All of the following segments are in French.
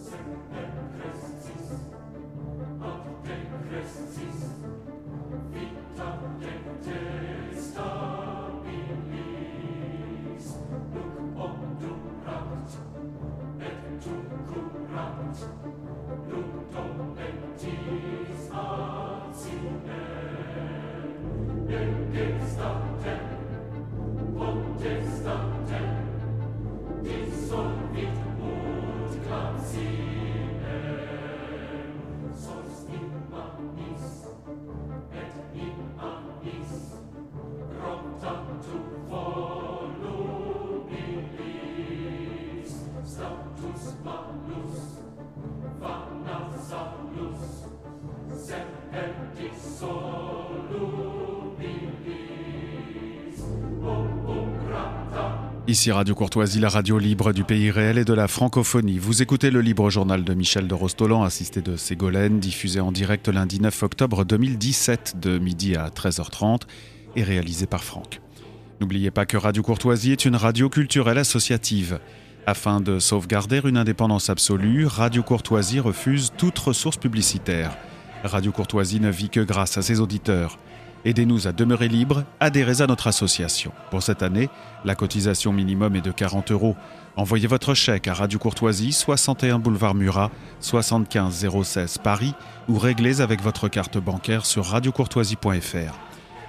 Christus Ici Radio Courtoisie, la radio libre du pays réel et de la francophonie. Vous écoutez le libre journal de Michel de Rostolan, assisté de Ségolène, diffusé en direct lundi 9 octobre 2017 de midi à 13h30 et réalisé par Franck. N'oubliez pas que Radio Courtoisie est une radio culturelle associative. Afin de sauvegarder une indépendance absolue, Radio Courtoisie refuse toute ressource publicitaire. Radio Courtoisie ne vit que grâce à ses auditeurs. Aidez-nous à demeurer libre, adhérez à notre association. Pour cette année, la cotisation minimum est de 40 euros. Envoyez votre chèque à Radio Courtoisie, 61 boulevard Murat, 75 016 Paris ou réglez avec votre carte bancaire sur radiocourtoisie.fr.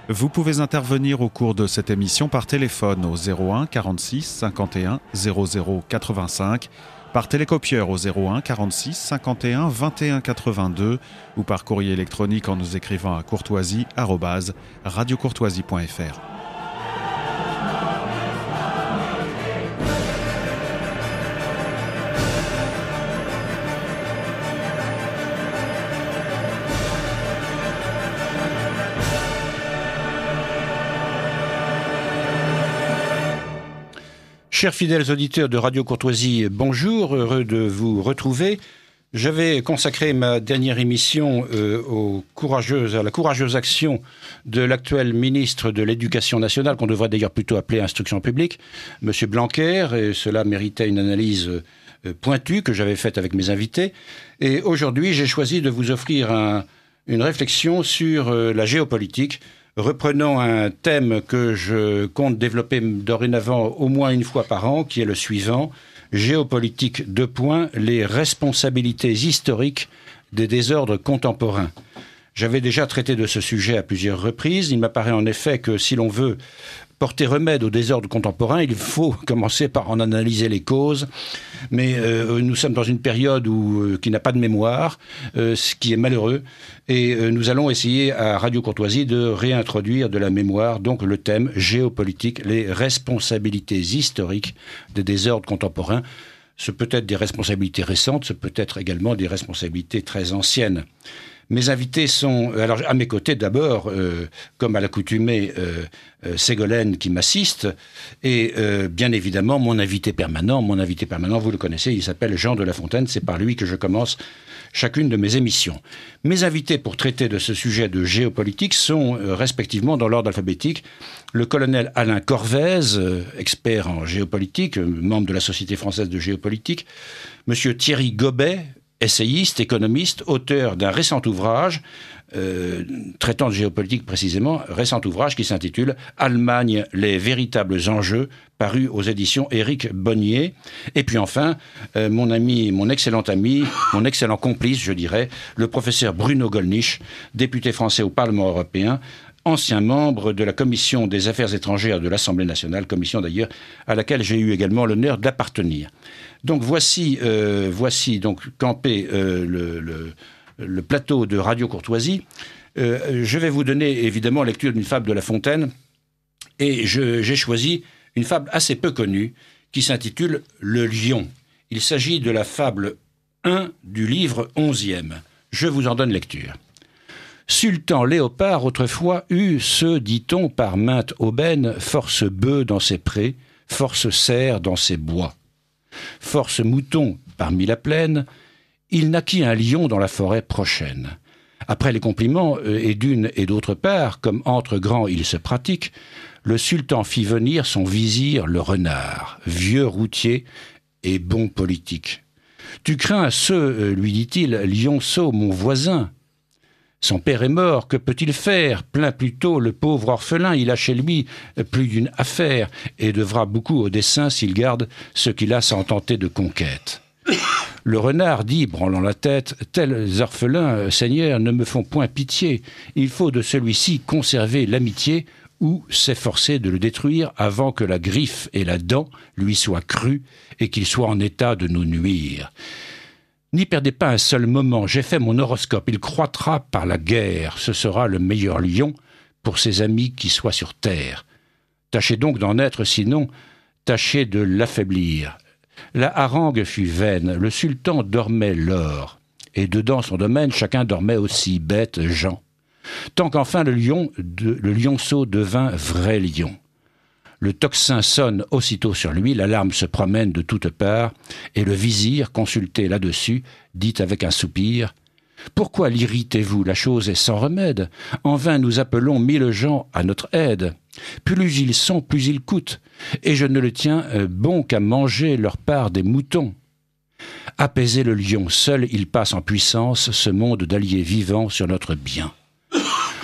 Vous pouvez intervenir au cours de cette émission par téléphone au 01 46 51 00 85 par télécopieur au 01 46 51 21 82 ou par courrier électronique en nous écrivant à courtoisie@radiocourtoisie.fr. Chers fidèles auditeurs de Radio Courtoisie, bonjour, heureux de vous retrouver. J'avais consacré ma dernière émission euh, aux courageuses, à la courageuse action de l'actuel ministre de l'Éducation nationale, qu'on devrait d'ailleurs plutôt appeler instruction publique, M. Blanquer, et cela méritait une analyse euh, pointue que j'avais faite avec mes invités. Et aujourd'hui, j'ai choisi de vous offrir une réflexion sur euh, la géopolitique Reprenons un thème que je compte développer dorénavant au moins une fois par an, qui est le suivant géopolitique de points, les responsabilités historiques des désordres contemporains. J'avais déjà traité de ce sujet à plusieurs reprises. Il m'apparaît en effet que si l'on veut porter remède au désordre contemporain, il faut commencer par en analyser les causes. Mais euh, nous sommes dans une période où, euh, qui n'a pas de mémoire, euh, ce qui est malheureux. Et nous allons essayer à Radio Courtoisie de réintroduire de la mémoire, donc le thème géopolitique, les responsabilités historiques des désordres contemporains. Ce peut être des responsabilités récentes, ce peut être également des responsabilités très anciennes. Mes invités sont, alors à mes côtés d'abord, euh, comme à l'accoutumée, euh, euh, Ségolène qui m'assiste, et bien évidemment mon invité permanent. Mon invité permanent, vous le connaissez, il s'appelle Jean de La Fontaine. C'est par lui que je commence chacune de mes émissions. Mes invités pour traiter de ce sujet de géopolitique sont respectivement dans l'ordre alphabétique le colonel Alain Corvez, expert en géopolitique, membre de la Société française de géopolitique, monsieur Thierry Gobet, essayiste, économiste, auteur d'un récent ouvrage euh, traitant de géopolitique précisément, récent ouvrage qui s'intitule Allemagne, les véritables enjeux, paru aux éditions Éric Bonnier. Et puis enfin, euh, mon ami, mon excellent ami, mon excellent complice, je dirais, le professeur Bruno Gollnisch, député français au Parlement européen, ancien membre de la commission des affaires étrangères de l'Assemblée nationale, commission d'ailleurs à laquelle j'ai eu également l'honneur d'appartenir. Donc voici, euh, voici donc campé euh, le, plateau de Radio Courtoisie. Euh, je vais vous donner évidemment lecture d'une fable de La Fontaine et j'ai choisi une fable assez peu connue qui s'intitule Le lion. Il s'agit de la fable 1 du livre 11e. Je vous en donne lecture. Sultan Léopard autrefois eut ce, dit-on, par mainte aubaine, force bœufs dans ses prés, force cerfs dans ses bois. Force mouton parmi la plaine, il naquit un lion dans la forêt prochaine. Après les compliments, euh, et d'une et d'autre part, comme entre grands il se pratique, le sultan fit venir son vizir le renard, vieux routier et bon politique. Tu crains ce, euh, lui dit-il, lionceau, mon voisin. Son père est mort, que peut-il faire? Plein plutôt le pauvre orphelin, il a chez lui plus d'une affaire, et devra beaucoup au dessein s'il garde ce qu'il a sans tenter de conquête. Le renard dit, branlant la tête, Tels orphelins, euh, Seigneur, ne me font point pitié. Il faut de celui-ci conserver l'amitié ou s'efforcer de le détruire avant que la griffe et la dent lui soient crues et qu'il soit en état de nous nuire. N'y perdez pas un seul moment, j'ai fait mon horoscope, il croîtra par la guerre, ce sera le meilleur lion pour ses amis qui soient sur terre. Tâchez donc d'en être, sinon, tâchez de l'affaiblir. La harangue fut vaine, le sultan dormait l'or, et dedans son domaine chacun dormait aussi, bête, Jean tant qu'enfin le lion, le lionceau devint vrai lion. Le tocsin sonne aussitôt sur lui, l'alarme se promène de toutes parts, et le vizir, consulté là-dessus, dit avec un soupir Pourquoi l'irritez-vous? La chose est sans remède. En vain nous appelons mille gens à notre aide. Plus ils sont, plus ils coûtent, et je ne le tiens euh, bon qu'à manger leur part des moutons. Apaiser le lion, seul il passe en puissance ce monde d'alliés vivants sur notre bien.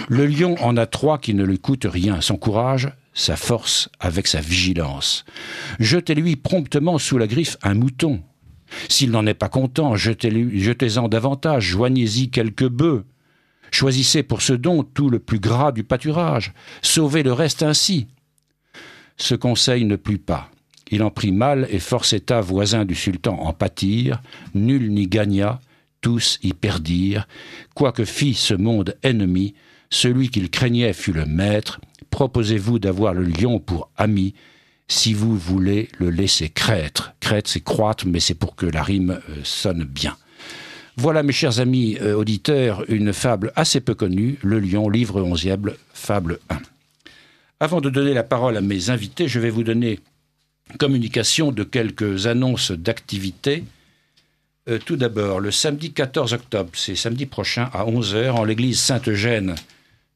Le lion en a trois qui ne lui coûtent rien, son courage, sa force avec sa vigilance. Jetez-lui promptement sous la griffe un mouton. S'il n'en est pas content, jetez-en davantage, joignez-y quelques bœufs. Choisissez pour ce don tout le plus gras du pâturage, sauvez le reste ainsi. Ce conseil ne plut pas. Il en prit mal et force état voisin du sultan en pâtir, nul n'y gagna, tous y perdirent, quoique fit ce monde ennemi, celui qu'il craignait fut le maître. Proposez-vous d'avoir le lion pour ami, si vous voulez le laisser crêtre? Crêtre, c'est croître, mais c'est pour que la rime euh, sonne bien. Voilà, mes chers amis euh, auditeurs, une fable assez peu connue, Le Lion, livre onzième, fable 1. Avant de donner la parole à mes invités, je vais vous donner communication de quelques annonces d'activités. Euh, tout d'abord, le samedi 14 octobre, c'est samedi prochain à 11h, en l'église Sainte-Eugène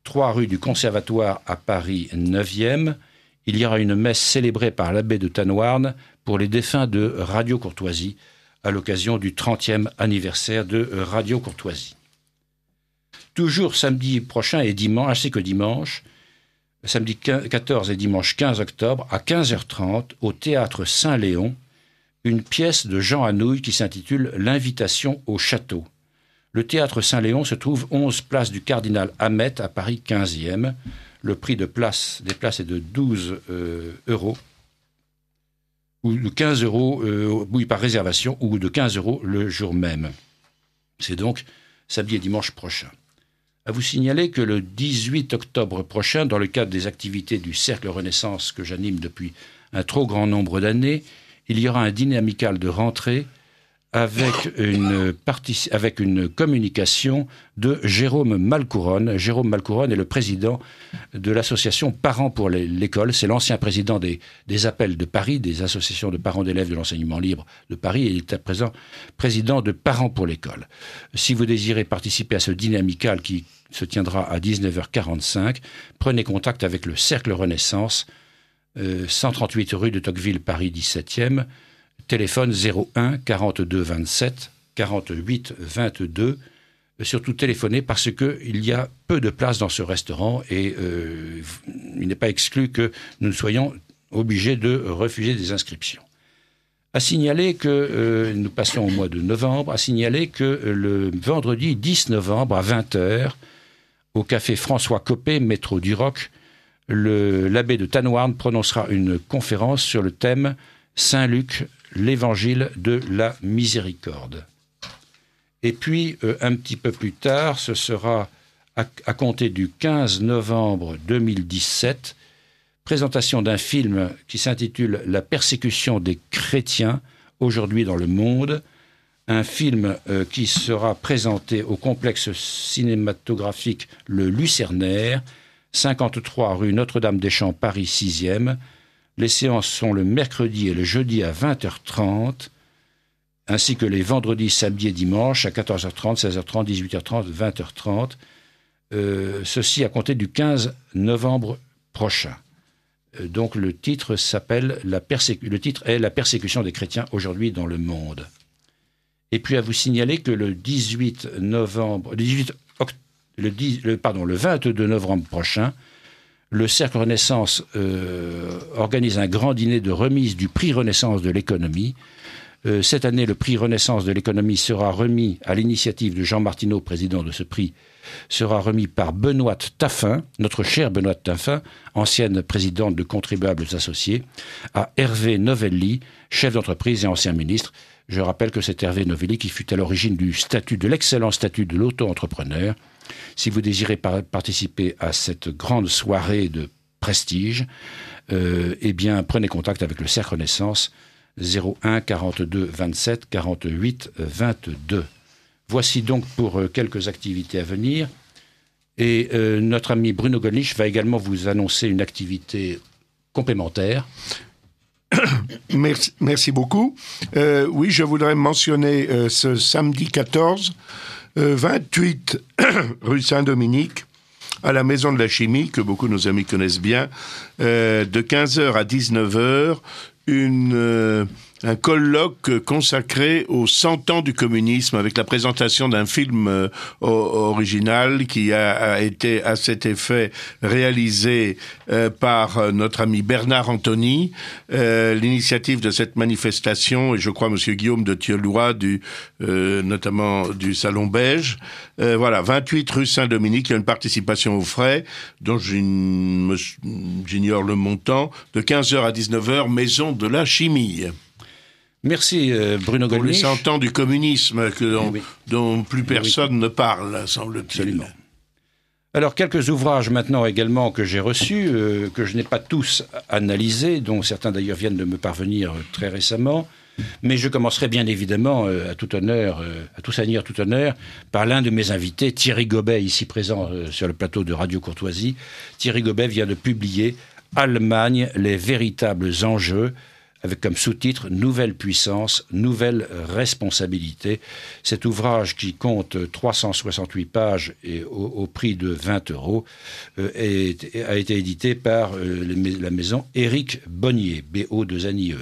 3 rue du Conservatoire à Paris 9e, il y aura une messe célébrée par l'abbé de Tanoirne pour les défunts de Radio Courtoisie à l'occasion du 30e anniversaire de Radio Courtoisie. Toujours samedi prochain et dimanche, ainsi que dimanche, samedi 14 et dimanche 15 octobre, à 15h30, au théâtre Saint-Léon, une pièce de Jean Anouilh qui s'intitule L'invitation au château. Le théâtre Saint-Léon se trouve 11 place du Cardinal Hamet à Paris 15e. Le prix de place, des places est de 12 euh, euros ou de 15 euros, euh, par réservation, ou de 15 euros le jour même. C'est donc samedi et dimanche prochain. À vous signaler que le 18 octobre prochain, dans le cadre des activités du Cercle Renaissance que j'anime depuis un trop grand nombre d'années, il y aura un dîner amical de rentrée avec une, communication de Jérôme Malcouronne. Jérôme Malcouronne est le président de l'association Parents pour l'école. C'est l'ancien président des, des, appels de Paris, des associations de parents d'élèves de l'enseignement libre de Paris, et il est à présent président de Parents pour l'école. Si vous désirez participer à ce dîner amical qui se tiendra à 19h45, prenez contact avec le Cercle Renaissance, 138 euh, rue de Tocqueville, Paris 17e téléphone 01 42 27 48 22. Surtout téléphoner parce qu'il y a peu de place dans ce restaurant et euh, il n'est pas exclu que nous soyons obligés de refuser des inscriptions. À signaler que euh, nous passons au mois de novembre, à signaler que euh, le vendredi 10 novembre à 20h, au café François Copé, métro du Roc, l'abbé de Tanoirne prononcera une conférence sur le thème Saint-Luc, l'évangile de la miséricorde. Et puis, euh, un petit peu plus tard, ce sera à, compter du 15 novembre 2017, présentation d'un film qui s'intitule La persécution des chrétiens aujourd'hui dans le monde, un film euh, qui sera présenté au complexe cinématographique Le Lucernaire, 53 rue Notre-Dame-des-Champs, Paris 6e, les séances sont le mercredi et le jeudi à 20h30, ainsi que les vendredis, samedis et dimanches à 14h30, 16h30, 18h30, 20h30. ceci à compter du 15 novembre prochain. Euh, donc le titre s'appelle le titre est La persécution des chrétiens aujourd'hui dans le monde. Et puis à vous signaler que le 18 novembre, le 18 le, pardon, le 22 novembre prochain, le Cercle Renaissance euh, organise un grand dîner de remise du prix Renaissance de l'économie. Euh, cette année, le prix Renaissance de l'économie sera remis à l'initiative de Jean Martineau, président de ce prix, sera remis par Benoît Taffin, notre cher Benoît Taffin, ancienne présidente de Contribuables Associés, à Hervé Novelli, chef d'entreprise et ancien ministre. Je rappelle que c'est Hervé Novelli qui fut à l'origine du statut, de l'excellent statut de l'auto-entrepreneur. Si vous désirez participer à cette grande soirée de prestige, euh, eh bien, prenez contact avec le Cercle Renaissance 01 42 27 48 22. Voici donc pour euh, quelques activités à venir. Et euh, notre ami Bruno Gollnisch va également vous annoncer une activité complémentaire. Merci, merci beaucoup. oui, je voudrais mentionner ce samedi 14 28 euh, rue Saint-Dominique, à la Maison de la Chimie, que beaucoup de nos amis connaissent bien, euh, de 15h à 19h, une euh, un colloque consacré aux 100 ans du communisme avec la présentation d'un film euh, original qui a, été à cet effet réalisé euh, par euh, notre ami Bernard Anthony. L'initiative de cette manifestation, et je crois Monsieur Guillaume de Thieulois, du, notamment du Salon Beige. voilà, 28 rue Saint-Dominique, il y a une participation aux frais, dont j'ignore le montant, de 15h à 19h, Maison de la Chimie. Merci euh, Bruno Gollnisch. Pour les 100 ans du communisme que dont, plus personne ne parle, semble-t-il. Alors quelques ouvrages maintenant également que j'ai reçus, euh, que je n'ai pas tous analysés, dont certains d'ailleurs viennent de me parvenir euh, très récemment. Mais je commencerai bien évidemment à tout honneur, à tout seigneur, tout honneur, par l'un de mes invités, Thierry Gobet, ici présent sur le plateau de Radio Courtoisie. Thierry Gobet vient de publier Allemagne, les véritables enjeux, avec comme sous-titre Nouvelle puissance, nouvelle responsabilité. Cet ouvrage qui compte 368 pages et au, prix de 20 euros euh, a été édité par euh, la maison Éric Bonnier, BO de Zanier.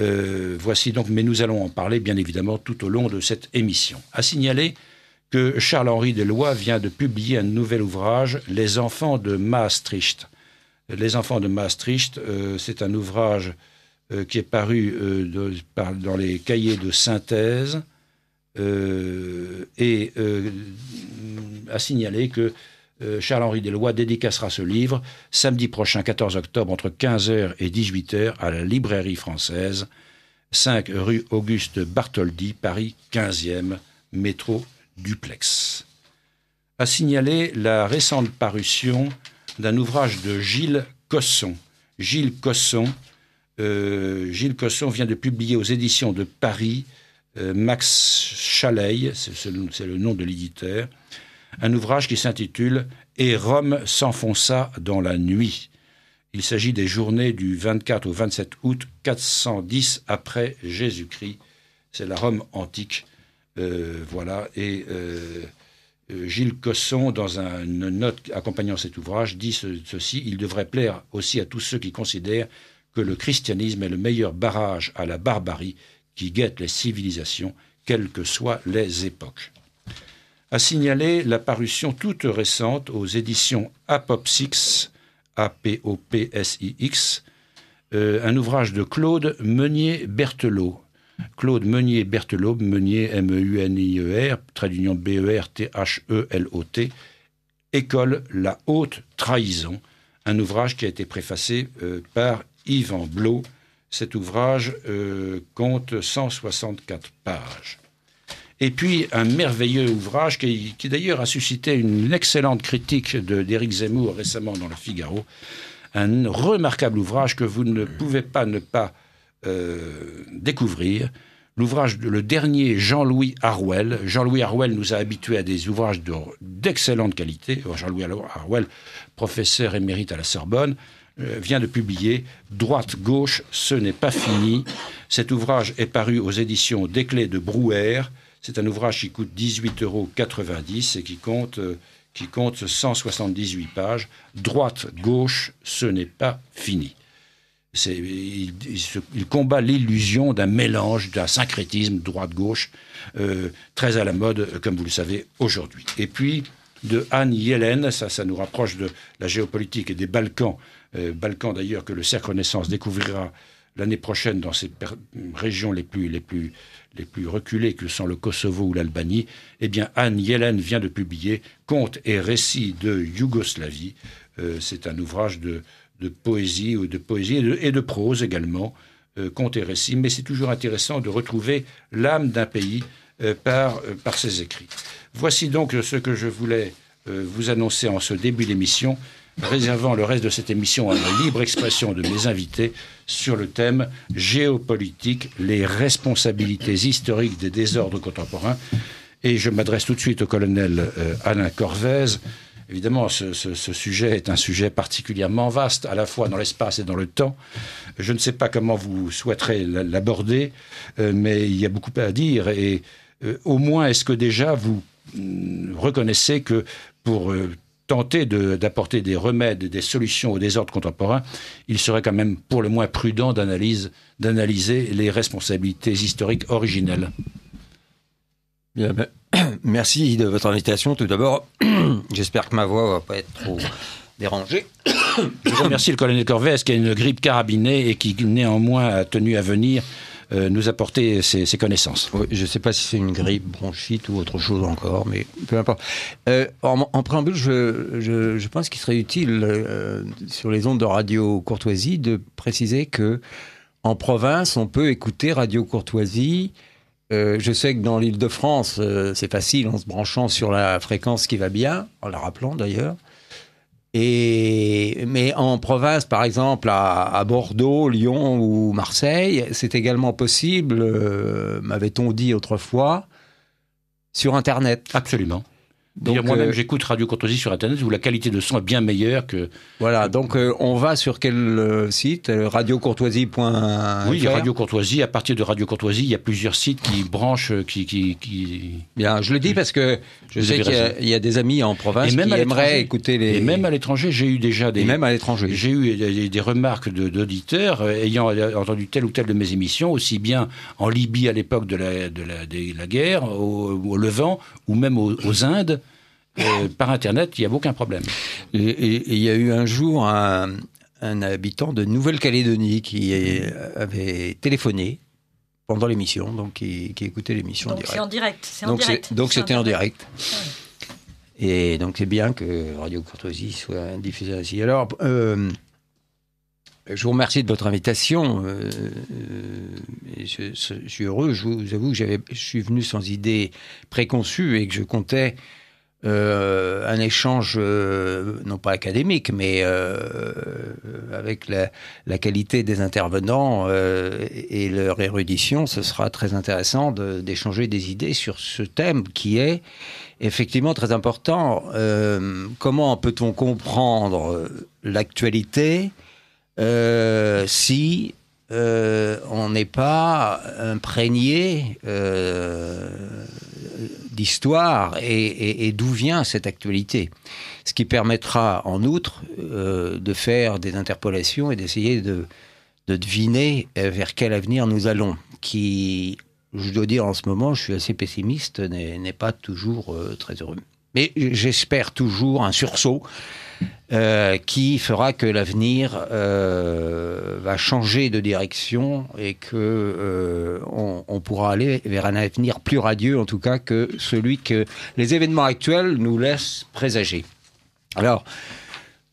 Euh, voici donc, mais nous allons en parler bien évidemment tout au long de cette émission. À signaler que Charles-Henri Deloy vient de publier un nouvel ouvrage, Les enfants de Maastricht. Les enfants de Maastricht, c'est un ouvrage qui est paru euh, dans les cahiers de synthèse euh, et a signalé que Charles-Henri Deslois dédicacera ce livre samedi prochain, 14 octobre, entre 15h et 18h, à la Librairie française, 5 rue Auguste Bartholdi, Paris 15e, métro Duplex. A signalé la récente parution d'un ouvrage de Gilles Cosson. Gilles Cosson, euh, Gilles Cosson vient de publier aux éditions de Paris euh, Max Chaleil, c'est le nom de l'éditeur, un ouvrage qui s'intitule Et Rome s'enfonça dans la nuit. Il s'agit des journées du 24 au 27 août 410 après Jésus-Christ. C'est la Rome antique. Euh, voilà. Et Gilles Cosson, dans une note accompagnant cet ouvrage, dit ceci Il devrait plaire aussi à tous ceux qui considèrent que le christianisme est le meilleur barrage à la barbarie qui guette les civilisations, quelles que soient les époques. A signaler la parution toute récente aux éditions Apopsix, A-P-O-P-S-I-X, euh, un ouvrage de Claude Meunier-Berthelot. Claude Meunier-Berthelot, Meunier, M-E-U-N-I-E-R, trait d'union B-E-R-T-H-E-L-O-T, École La Haute Trahison, un ouvrage qui a été préfacé euh, par Yvan Blot. Cet ouvrage euh, compte 164 pages. Et puis un merveilleux ouvrage qui, d'ailleurs a suscité une excellente critique d'Éric Zemmour récemment dans le Figaro. Un remarquable ouvrage que vous ne pouvez pas ne pas euh, découvrir. L'ouvrage de le dernier Jean-Louis Harwell. Jean-Louis Harwell nous a habitués à des ouvrages d'excellente qualité. Jean-Louis Harwell, professeur émérite à la Sorbonne. Euh, vient de publier Droite-gauche, ce n'est pas fini. Cet ouvrage est paru aux éditions Desclés de Brouwer. C'est un ouvrage qui coûte 18,90 euros et qui compte, euh, qui compte 178 pages. Droite-gauche, ce n'est pas fini. il, combat l'illusion d'un mélange, d'un syncrétisme droite-gauche, euh, très à la mode, comme vous le savez, aujourd'hui. Et puis, de Anne Yellen, ça, ça nous rapproche de la géopolitique et des Balkans, euh, Balkans d'ailleurs que le Cercle Renaissance découvrira l'année prochaine dans ces régions les plus, les, plus, les plus reculées que sont le Kosovo ou l'Albanie, eh bien Anne Yellen vient de publier Contes et récits de Yougoslavie. Euh, c'est un ouvrage de, de poésie ou de poésie et de, prose également, euh, contes et récits. Mais c'est toujours intéressant de retrouver l'âme d'un pays euh, par, par ses écrits. Voici donc ce que je voulais vous annoncer en ce début d'émission, réservant le reste de cette émission à la libre expression de mes invités sur le thème géopolitique, les responsabilités historiques des désordres contemporains. Et je m'adresse tout de suite au colonel Alain Corvez, Évidemment, ce, sujet est un sujet particulièrement vaste, à la fois dans l'espace et dans le temps. Je ne sais pas comment vous souhaiterez l'aborder, euh, mais il y a beaucoup à dire. Et euh, au moins, est-ce que déjà vous mm, reconnaissez que pour euh, tenter d'apporter des remèdes, des solutions aux désordres contemporains, il serait quand même pour le moins prudent d'analyser les responsabilités historiques originelles Bien, ben, merci de votre invitation. Tout d'abord, j'espère que ma voix va pas être trop dérangée. Je remercie le colonel Corvès qui a une grippe carabinée et qui néanmoins a tenu à venir euh, nous apporter ses, connaissances. je ne sais pas si c'est une grippe, bronchite ou autre chose encore, mais peu importe. Euh, en, préambule, je, pense qu'il serait utile euh, sur les ondes de radio Courtoisie de préciser que en province, on peut écouter Radio Courtoisie je sais que dans l'île de France, c'est facile en se branchant sur la fréquence qui va bien, en la rappelant d'ailleurs. Et, mais en province, par exemple, à, Bordeaux, Lyon ou Marseille, c'est également possible, euh, m'avait-on dit autrefois, sur Internet. Absolument. Moi-même, euh, j'écoute Radio Courtoisie sur Internet où la qualité de son est bien meilleure que. Voilà, donc euh, on va sur quel euh, site Radiocourtoisie.fr Oui, Radio Courtoisie. À partir de Radio Courtoisie, il y a plusieurs sites qui branchent, qui. qui, qui... Bien, je le dis parce que je sais qu'il y, a des amis en province qui aimeraient écouter les. Et même à l'étranger, j'ai eu déjà des. Et même à l'étranger. J'ai eu des, remarques d'auditeurs ayant entendu telle ou telle de mes émissions, aussi bien en Libye à l'époque de la, de, la, de la guerre, au, Levant, ou même aux Indes par Internet, il n'y a aucun problème. Et il y a eu un jour un, habitant de Nouvelle-Calédonie qui avait téléphoné pendant l'émission, donc qui, écoutait l'émission en direct. c'est en direct. donc c'était en direct. Et donc c'est bien que Radio Courtoisie soit diffusée ainsi. Alors, euh, je vous remercie de votre invitation. Euh, euh, je, suis heureux. Je vous avoue que je suis venu sans idée préconçue et que je comptais euh, un échange, euh, non pas académique, mais euh, avec la, qualité des intervenants et leur érudition, ce sera très intéressant d'échanger des idées sur ce thème qui est effectivement très important. comment peut-on comprendre l'actualité si on n'est pas imprégné d'histoire et, d'où vient cette actualité. Ce qui permettra en outre euh, de faire des interpolations et d'essayer de, deviner euh, vers quel avenir nous allons, qui, je dois dire en ce moment, je suis assez pessimiste, n'est pas toujours euh, très heureux. Mais j'espère toujours un sursaut euh, qui fera que l'avenir euh, va changer de direction et que euh, on, pourra aller vers un avenir plus radieux, en tout cas, que celui que les événements actuels nous laissent présager. Alors,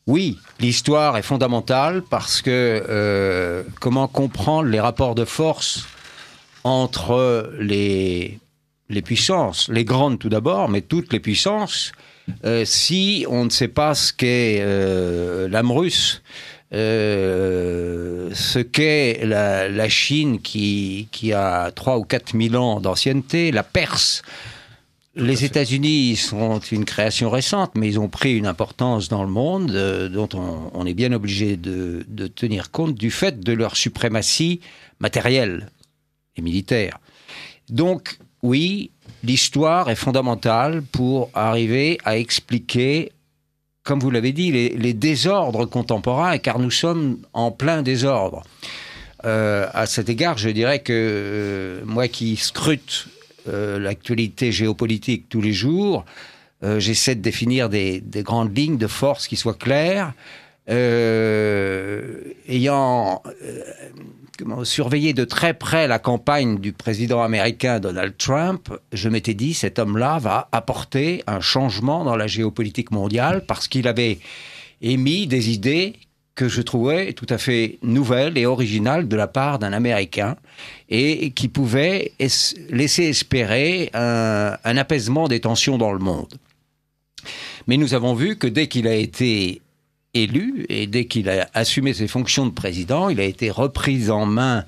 oui, l'histoire est fondamentale parce que comment comprendre les rapports de force entre les, les puissances, les grandes tout d'abord, mais toutes les puissances, euh, si on ne sait pas ce qu'est euh, l'âme russe, euh, ce qu'est la, Chine qui, qui a 3 ou 4 000 ans d'ancienneté, la Perse, les États-Unis sont une création récente, mais ils ont pris une importance dans le monde dont on, est bien obligé de, de, tenir compte du fait de leur suprématie matérielle et militaire. Donc, oui, l'histoire est fondamentale pour arriver à expliquer comme vous l'avez dit, les, désordres contemporains, car nous sommes en plein désordre. Euh, à cet égard, je dirais que euh, moi qui scrute euh, l'actualité géopolitique tous les jours, j'essaie de définir des, des, grandes lignes de force qui soient claires. ayant surveiller de très près la campagne du président américain Donald Trump, je m'étais dit cet homme-là va apporter un changement dans la géopolitique mondiale parce qu'il avait émis des idées que je trouvais tout à fait nouvelles et originales de la part d'un Américain et qui pouvaient laisser espérer un apaisement des tensions dans le monde. Mais nous avons vu que dès qu'il a été élu et dès qu'il a assumé ses fonctions de président, il a été repris en main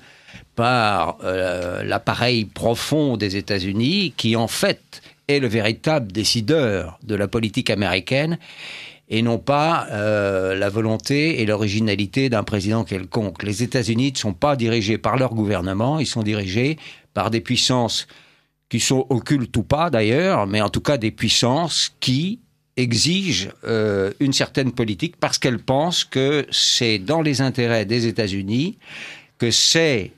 par euh, l'appareil profond des États-Unis qui en fait est le véritable décideur de la politique américaine et non pas euh, la volonté et l'originalité d'un président quelconque. Les États-Unis ne sont pas dirigés par leur gouvernement, ils sont dirigés par des puissances qui sont occultes ou pas d'ailleurs, mais en tout cas des puissances qui exige euh, une certaine politique parce qu'elle pense que c'est dans les intérêts des États-Unis, que c'est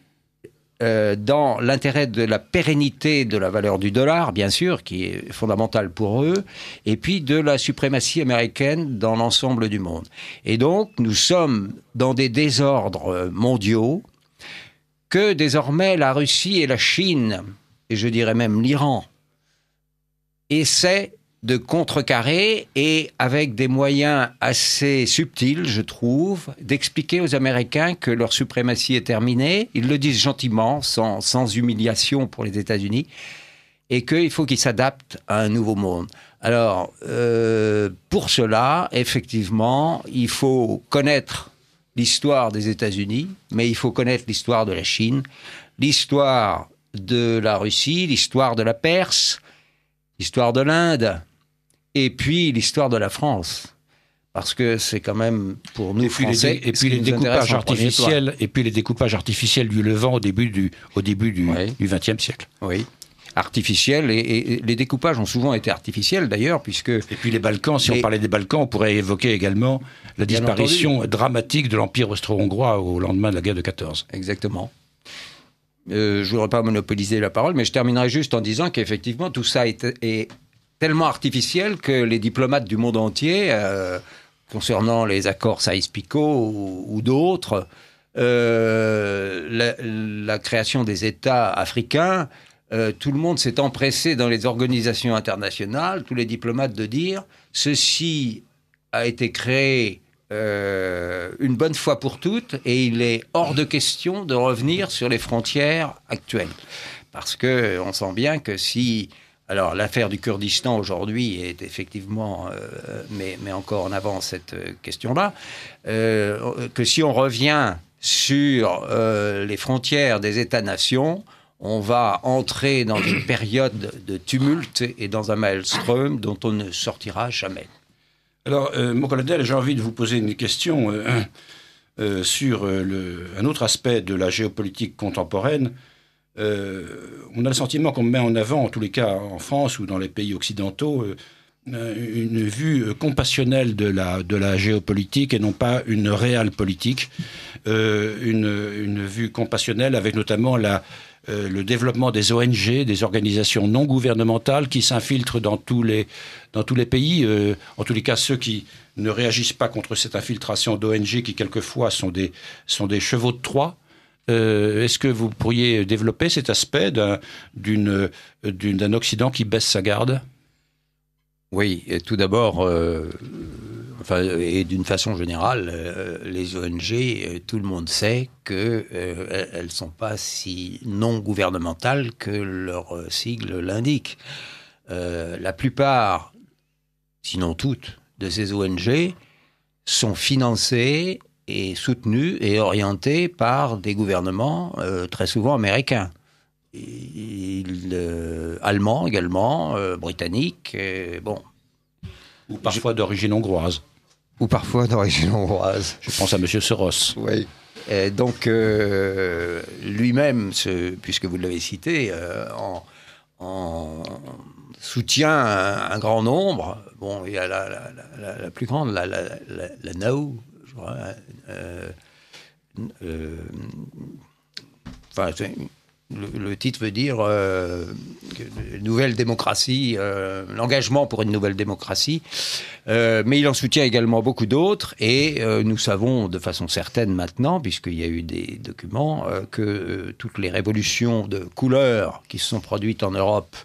euh, dans l'intérêt de la pérennité de la valeur du dollar, bien sûr, qui est fondamentale pour eux, et puis de la suprématie américaine dans l'ensemble du monde. Et donc, nous sommes dans des désordres mondiaux que désormais la Russie et la Chine, et je dirais même l'Iran, essaient de contrecarrer et avec des moyens assez subtils, je trouve, d'expliquer aux Américains que leur suprématie est terminée. Ils le disent gentiment, sans, sans humiliation pour les États-Unis, et qu'il faut qu'ils s'adaptent à un nouveau monde. Alors, euh, pour cela, effectivement, il faut connaître l'histoire des États-Unis, mais il faut connaître l'histoire de la Chine, l'histoire de la Russie, l'histoire de la Perse, l'histoire de l'Inde, et puis l'histoire de la France. Parce que c'est quand même pour nous Français. et puis les découpages artificiels, et puis les découpages artificiels du Levant au début du au début du XXe siècle. Oui artificiels et, les découpages ont souvent été artificiels d'ailleurs puisque et puis les Balkans si on parlait des Balkans on pourrait évoquer également la disparition dramatique de l'empire austro-hongrois au lendemain de la guerre de 14 exactement euh, je ne voudrais pas monopoliser la parole mais je terminerai juste en disant qu'effectivement tout ça est, est tellement artificiel que les diplomates du monde entier, euh, concernant les accords Saïs-Picot ou, d'autres, euh, la, création des États africains, euh, tout le monde s'est empressé dans les organisations internationales, tous les diplomates, de dire ceci a été créé une bonne fois pour toutes et il est hors de question de revenir sur les frontières actuelles. Parce que on sent bien que si alors l'affaire du Kurdistan aujourd'hui est effectivement, euh, mais, encore en avant cette euh, question-là, euh, que si on revient sur les frontières des États-nations, on va entrer dans une période de tumulte et dans un maelstrom dont on ne sortira jamais. Alors, mon colonel, j'ai envie de vous poser une question sur un autre aspect de la géopolitique contemporaine on a le sentiment qu'on met en avant, en tous les cas en France ou dans les pays occidentaux, euh, une vue compassionnelle de la, géopolitique et non pas une réelle politique, euh, une, vue compassionnelle avec notamment le développement des ONG, des organisations non gouvernementales qui s'infiltrent dans tous les pays. en tous les cas, ceux qui ne réagissent pas contre cette infiltration d'ONG qui quelquefois sont des chevaux de Troie. Euh, est-ce que vous pourriez développer cet aspect d'un Occident qui baisse sa garde? Oui, tout d'abord, euh, enfin, et d'une façon générale, euh, les ONG, tout le monde sait qu'elles ne sont pas si non gouvernementales que leur sigle l'indique. la plupart, sinon toutes, de ces ONG sont financées est soutenu et orienté par des gouvernements euh, très souvent américains. Euh, allemands également, euh, britanniques, bon. Ou parfois d'origine hongroise. Ou parfois d'origine hongroise. Je pense à M. Soros. Oui. donc, lui-même, puisque vous l'avez cité, en, en soutient un, grand nombre. Bon, il y a la, plus grande, la, la, la, NAO. Euh, euh, enfin, le, titre veut dire euh, nouvelle démocratie, euh, l'engagement pour une nouvelle démocratie. Euh, mais il en soutient également beaucoup d'autres. Et nous savons de façon certaine maintenant, puisqu'il y a eu des documents, que toutes les révolutions de couleur qui se sont produites en Europe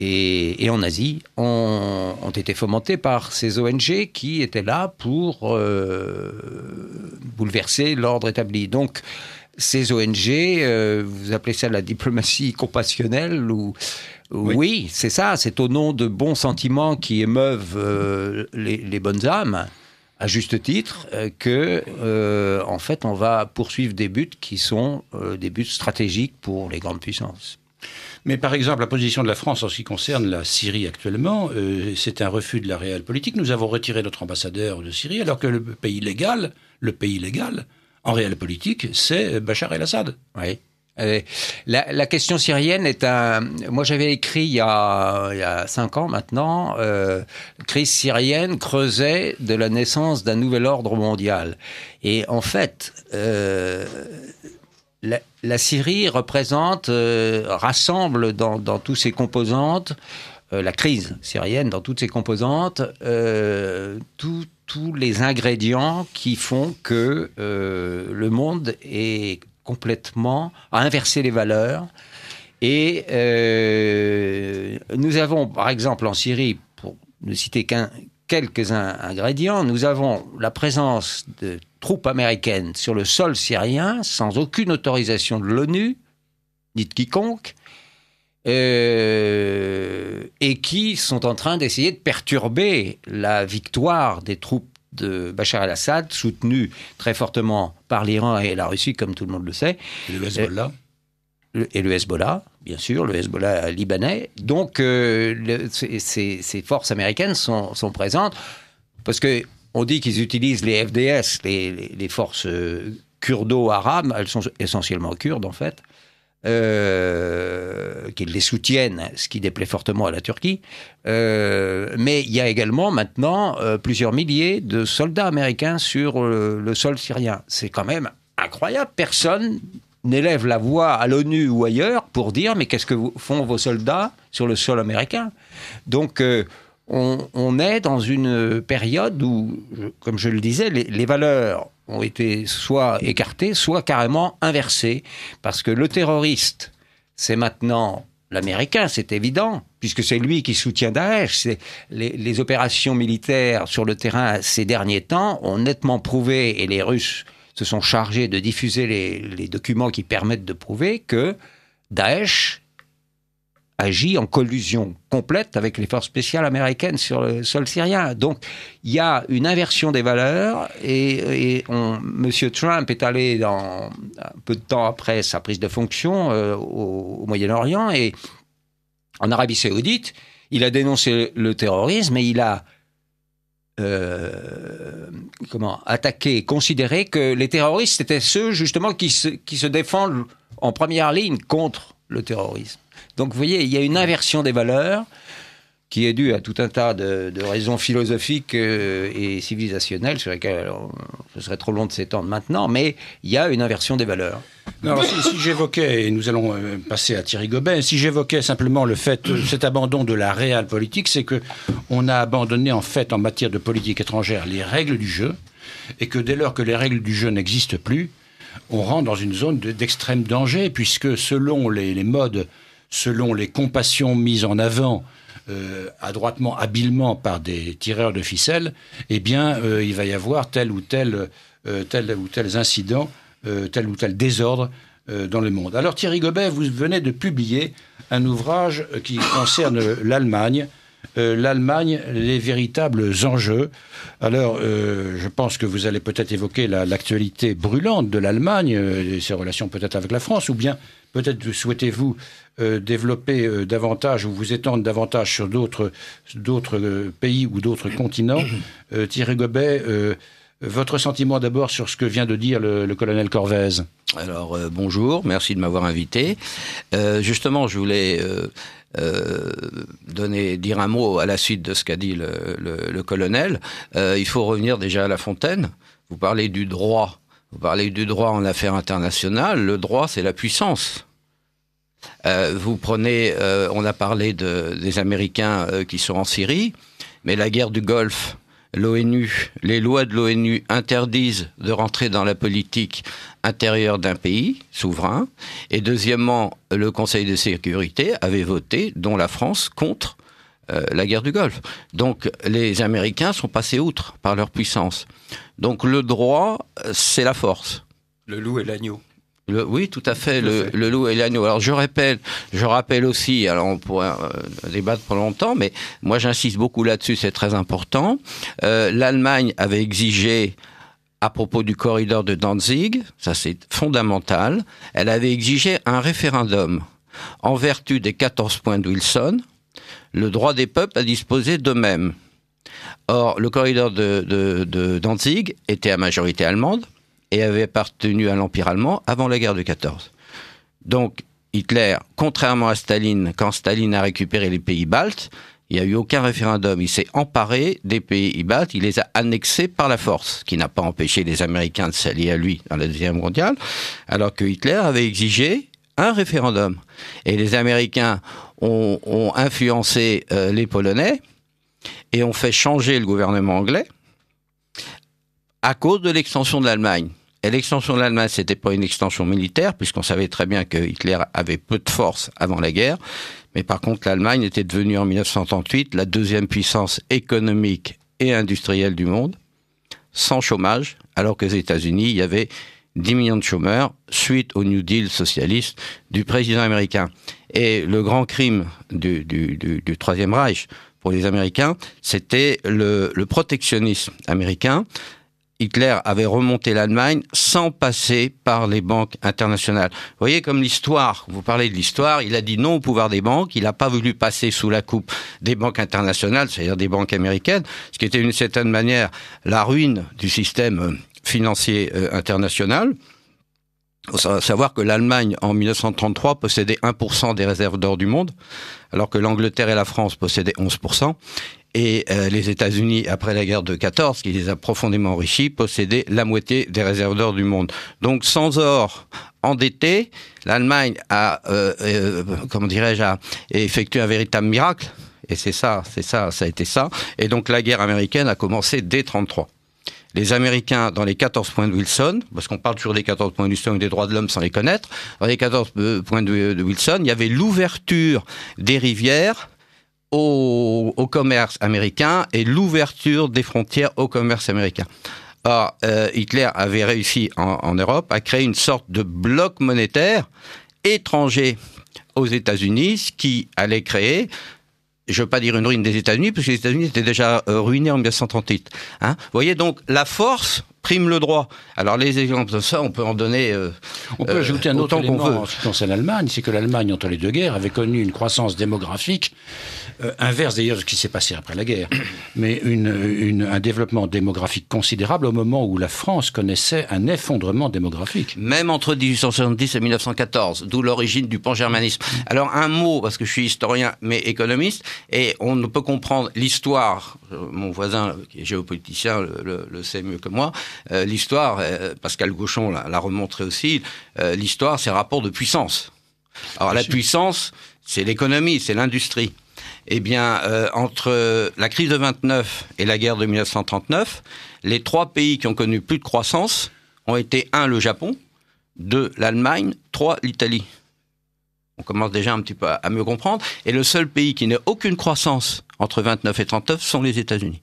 et, et en Asie ont, ont, été fomentées par ces ONG qui étaient là pour bouleverser l'ordre établi. Donc, ces ONG, euh, vous appelez ça la diplomatie compassionnelle ou oui, c'est ça, c'est au nom de bons sentiments qui émeuvent euh, les, bonnes âmes, à juste titre, euh, que en fait on va poursuivre des buts qui sont des buts stratégiques pour les grandes puissances. Mais par exemple, la position de la France en ce qui concerne la Syrie actuellement, c'est un refus de la réelle politique. Nous avons retiré notre ambassadeur de Syrie, alors que le pays légal, le pays légal, en réel politique, c'est Bachar el-Assad. Oui. Euh, la, question syrienne est un. Moi, j'avais écrit il y, a, cinq ans maintenant, euh, crise syrienne creusait de la naissance d'un nouvel ordre mondial. Et en fait, euh, la, Syrie représente, euh, rassemble dans, dans tous ses composantes, la crise syrienne dans toutes ses composantes, tout tous les ingrédients qui font que euh, le monde est complètement inversé les valeurs. Et euh, nous avons, par exemple, en Syrie, pour ne citer qu'un quelques ingrédients, nous avons la présence de troupes américaines sur le sol syrien sans aucune autorisation de l'ONU, ni de quiconque, euh, et qui sont en train d'essayer de perturber la victoire des troupes de Bachar el-Assad, soutenues très fortement par l'Iran et la Russie, comme tout le monde le sait. Et le Hezbollah. Et le Hezbollah, bien sûr, le Hezbollah libanais. Donc, euh, ces, forces américaines sont, présentes parce que on dit qu'ils utilisent les FDS, les, forces euh, kurdo-arabes, elles sont essentiellement kurdes en fait, euh, qu'ils les soutiennent, ce qui déplaît fortement à la Turquie. Euh, mais il y a également maintenant plusieurs milliers de soldats américains sur le sol syrien. C'est quand même incroyable. Personne n'élève la voix à l'ONU ou ailleurs pour dire mais qu'est-ce que font vos soldats sur le sol américain? Donc on, est dans une période où, comme je le disais, les valeurs ont été soit écartés, soit carrément inversés. Parce que le terroriste, c'est maintenant l'américain, c'est évident, puisque c'est lui qui soutient Daesh. Les, les, opérations militaires sur le terrain ces derniers temps ont nettement prouvé, et les Russes se sont chargés de diffuser les, documents qui permettent de prouver que Daesh agit en collusion complète avec les forces spéciales américaines sur le sol syrien. Donc il y a une inversion des valeurs et, on, M. Trump est allé dans, un peu de temps après sa prise de fonction euh, au, Moyen-Orient et en Arabie saoudite, il a dénoncé le terrorisme et il a euh, comment attaqué, considéré que les terroristes étaient ceux justement qui qui se défendent en première ligne contre le terrorisme. Donc vous voyez, il y a une inversion des valeurs qui est due à tout un tas de, raisons philosophiques euh, et civilisationnelles sur lesquelles ce serait trop long de s'étendre maintenant, mais il y a une inversion des valeurs. Alors, si, j'évoquais, et nous allons euh, passer à Thierry Gobet, si j'évoquais simplement le fait, euh, cet abandon de la réelle politique, c'est que on a abandonné en fait en matière de politique étrangère les règles du jeu, et que dès lors que les règles du jeu n'existent plus, on rentre dans une zone d'extrême danger, puisque selon les modes selon les compassions mises en avant euh, adroitement, habilement par des tireurs de ficelles, eh bien, euh, il va y avoir tel ou tel, euh, tel ou tel incident, tel ou tel désordre dans le monde. Alors Thierry Gobet, vous venez de publier un ouvrage qui concerne l'Allemagne, l'Allemagne, les véritables enjeux. Alors, je pense que vous allez peut-être évoquer l'actualité brûlante de l'Allemagne, et ses relations peut-être avec la France, ou bien peut-être souhaitez-vous euh, développer euh, davantage ou vous étendre davantage sur d'autres euh, pays ou d'autres continents. Thierry Gobet, votre sentiment d'abord sur ce que vient de dire le, colonel Corvez? Alors bonjour, merci de m'avoir invité. justement, je voulais donner, dire un mot à la suite de ce qu'a dit le, colonel, il faut revenir déjà à La Fontaine. Vous parlez du droit. Vous parlez du droit en affaires internationales. Le droit, c'est la puissance. vous prenez, on a parlé des Américains qui sont en Syrie, mais la guerre du Golfe, l'ONU, les lois de l'ONU interdisent de rentrer dans la politique intérieure d'un pays souverain. Et deuxièmement, le Conseil de sécurité avait voté, dont la France, contre euh, la guerre du Golfe. Donc les Américains sont passés outre par leur puissance. Donc le droit, c'est la force. Le loup et l'agneau oui, tout à fait, le, loup et l'agneau. Alors je rappelle, je rappelle aussi, alors on pourrait euh, débattre pour longtemps, mais moi j'insiste beaucoup là-dessus, c'est très important. Euh, L'Allemagne avait exigé à propos du corridor de Danzig, ça c'est fondamental, elle avait exigé un référendum en vertu des 14 points de Wilson, le droit des peuples à disposer d'eux-mêmes. Or, le corridor de, de Danzig était à majorité allemande, et avait appartenu à l'Empire allemand avant la guerre de 14. Donc Hitler, contrairement à Staline, quand Staline a récupéré les pays baltes, il n'y a eu aucun référendum. Il s'est emparé des pays baltes, il les a annexés par la force, ce qui n'a pas empêché les Américains de s'allier à lui dans la Deuxième mondiale, alors que Hitler avait exigé un référendum. Et les Américains ont, influencé euh, les Polonais et ont fait changer le gouvernement anglais à cause de l'extension de l'Allemagne. L'extension de l'Allemagne, c'était pas une extension militaire, puisqu'on savait très bien que Hitler avait peu de force avant la guerre. Mais par contre, l'Allemagne était devenue en 1938 la deuxième puissance économique et industrielle du monde, sans chômage, alors que les États-Unis, il y avait 10 millions de chômeurs suite au New Deal socialiste du président américain. Et le grand crime du, Troisième Reich pour les Américains, c'était le protectionnisme américain Hitler avait remonté l'Allemagne sans passer par les banques internationales. Vous voyez comme l'histoire, vous parlez de l'histoire, il a dit non au pouvoir des banques, il n'a pas voulu passer sous la coupe des banques internationales, c'est-à-dire des banques américaines, ce qui était d'une certaine manière la ruine du système euh, financier euh, international. Il faut savoir que l'Allemagne, en 1933, possédait 1% des réserves d'or du monde, alors que l'Angleterre et la France possédaient 11%. Et euh, les États-Unis, après la guerre de 14, qui les a profondément enrichis, possédaient la moitié des réserves d'or du monde. Donc sans or endetté, l'Allemagne a, euh, euh, comment dirais-je, a effectué un véritable miracle. Et c'est ça, c'est ça, ça a été ça. Et donc la guerre américaine a commencé dès 33 les Américains, dans les 14 points de Wilson, parce qu'on parle toujours des 14 points de Wilson et des droits de l'homme sans les connaître, dans les 14 points de Wilson, il y avait l'ouverture des rivières au, commerce américain et l'ouverture des frontières au commerce américain. Or, euh, Hitler avait réussi en, Europe à créer une sorte de bloc monétaire étranger aux États-Unis, ce qui allait créer je ne veux pas dire une ruine des États-Unis, parce que les États-Unis étaient déjà euh, ruinés en 1938. Hein Vous voyez, donc la force prime le droit. Alors les exemples de ça, on peut en donner. Euh, on peut ajouter un autre élément en ce qui concerne l'Allemagne, c'est que l'Allemagne, entre les deux guerres, avait connu une croissance démographique euh, inverse d'ailleurs de ce qui s'est passé après la guerre, mais une, un développement démographique considérable au moment où la France connaissait un effondrement démographique. Même entre 1870 et 1914, d'où l'origine du pan-germanisme. Alors un mot, parce que je suis historien mais économiste, et on ne peut comprendre l'histoire, euh, mon voisin qui est géopoliticien le, sait mieux que moi, euh, l'histoire, Pascal Gauchon l'a remontré aussi, l'histoire c'est rapport de puissance. Alors la puissance, c'est l'économie, c'est l'industrie eh bien, euh, entre la crise de 29 et la guerre de 1939, les trois pays qui ont connu plus de croissance ont été un, le Japon, deux, l'Allemagne, trois, l'Italie. On commence déjà un petit peu à mieux comprendre. Et le seul pays qui n'a aucune croissance entre 29 et 39 sont les États-Unis.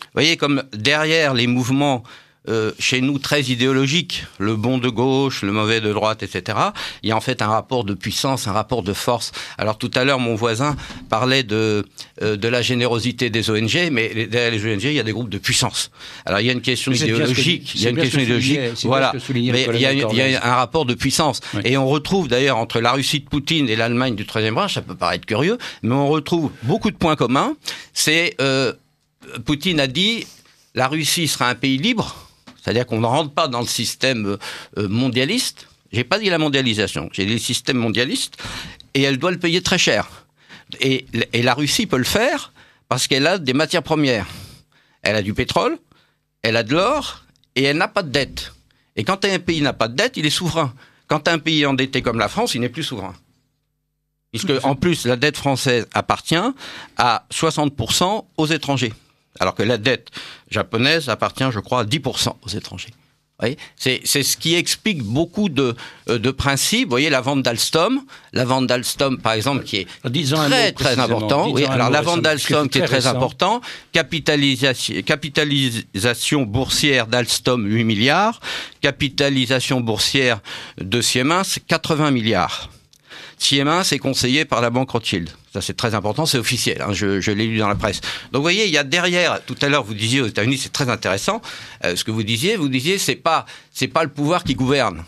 Vous voyez comme derrière les mouvements euh, chez nous très idéologique, le bon de gauche, le mauvais de droite, etc. Il y a en fait un rapport de puissance, un rapport de force. Alors tout à l'heure, mon voisin parlait de euh, de la générosité des ONG, mais derrière les ONG, il y a des groupes de puissance. Alors il y a une question idéologique, il y a une question idéologique, voilà. Mais il y, a, il y, a, un rapport de puissance, et on retrouve d'ailleurs entre la Russie de Poutine et l'Allemagne du Troisième Reich, ça peut paraître curieux, mais on retrouve beaucoup de points communs. C'est euh, Poutine a dit la Russie sera un pays libre c'est-à-dire qu'on ne rentre pas dans le système euh, mondialiste. J'ai pas dit la mondialisation, j'ai dit le système mondialiste, et elle doit le payer très cher. Et, et la Russie peut le faire parce qu'elle a des matières premières. Elle a du pétrole, elle a de l'or et elle n'a pas de dette. Et quand un pays n'a pas de dette, il est souverain. Quand un pays est endetté comme la France, il n'est plus souverain. Puisque, en plus, la dette française appartient à 60% aux étrangers. Alors que la dette japonaise appartient, je crois, à 10% aux étrangers. C'est ce qui explique beaucoup de, euh, de principes. Vous voyez, la vente d'Alstom, la vente d'Alstom, par exemple, qui est très, très important. Oui, alors la vente d'Alstom qui est très important. Capitalisation, capitalisation boursière d'Alstom, 8 milliards. Capitalisation boursière de Siemens, 80 milliards. Siemens est conseillé par la banque Rothschild. Ça, c'est très important, c'est officiel. Hein, je, l'ai lu dans la presse. Donc, vous voyez, il y a derrière. Tout à l'heure, vous disiez aux États-Unis, c'est très intéressant. Euh, ce que vous disiez, vous disiez, c'est pas, c'est pas le pouvoir qui gouverne.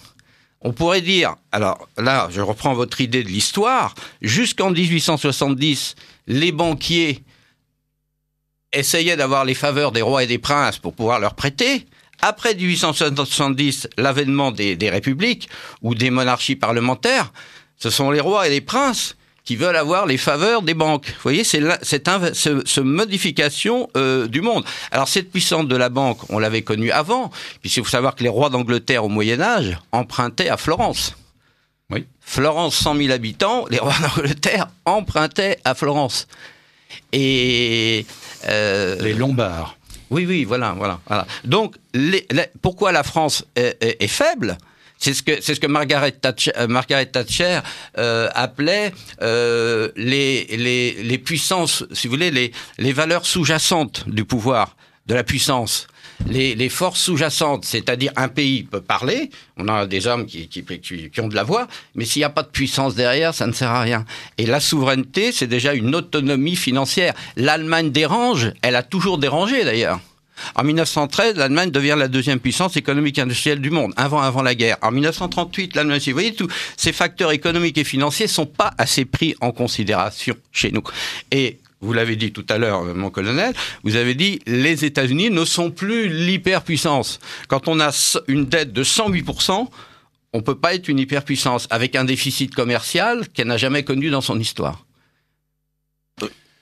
On pourrait dire, alors là, je reprends votre idée de l'histoire. Jusqu'en 1870, les banquiers essayaient d'avoir les faveurs des rois et des princes pour pouvoir leur prêter. Après 1870, l'avènement des républiques ou des monarchies parlementaires, ce sont les rois et les princes qui veulent avoir les faveurs des banques. Vous voyez, c'est cette ce, modification euh, du monde. Alors cette puissance de la banque, on l'avait connue avant, puisqu'il faut savoir que les rois d'Angleterre au Moyen Âge empruntaient à Florence. Oui. Florence, 100 000 habitants, les rois d'Angleterre empruntaient à Florence. Et euh, les Lombards. Oui, oui, voilà, voilà. voilà. Donc, les, pourquoi la France est, est faible? C'est ce que c'est ce que Margaret Thatcher, euh, Margaret Thatcher euh, appelait euh, les, les, les puissances, si vous voulez, les, les valeurs sous-jacentes du pouvoir, de la puissance. Les, les, forces sous-jacentes, c'est-à-dire un pays peut parler, on a des hommes qui, qui, qui ont de la voix, mais s'il n'y a pas de puissance derrière, ça ne sert à rien. Et la souveraineté, c'est déjà une autonomie financière. L'Allemagne dérange, elle a toujours dérangé d'ailleurs. En 1913, l'Allemagne devient la deuxième puissance économique industrielle du monde, avant, avant la guerre. En 1938, l'Allemagne, vous voyez, tous ces facteurs économiques et financiers sont pas assez pris en considération chez nous. Et vous l'avez dit tout à l'heure, mon colonel, vous avez dit les États-Unis ne sont plus l'hyperpuissance. Quand on a une dette de 108%, on peut pas être une hyperpuissance avec un déficit commercial qu'elle n'a jamais connu dans son histoire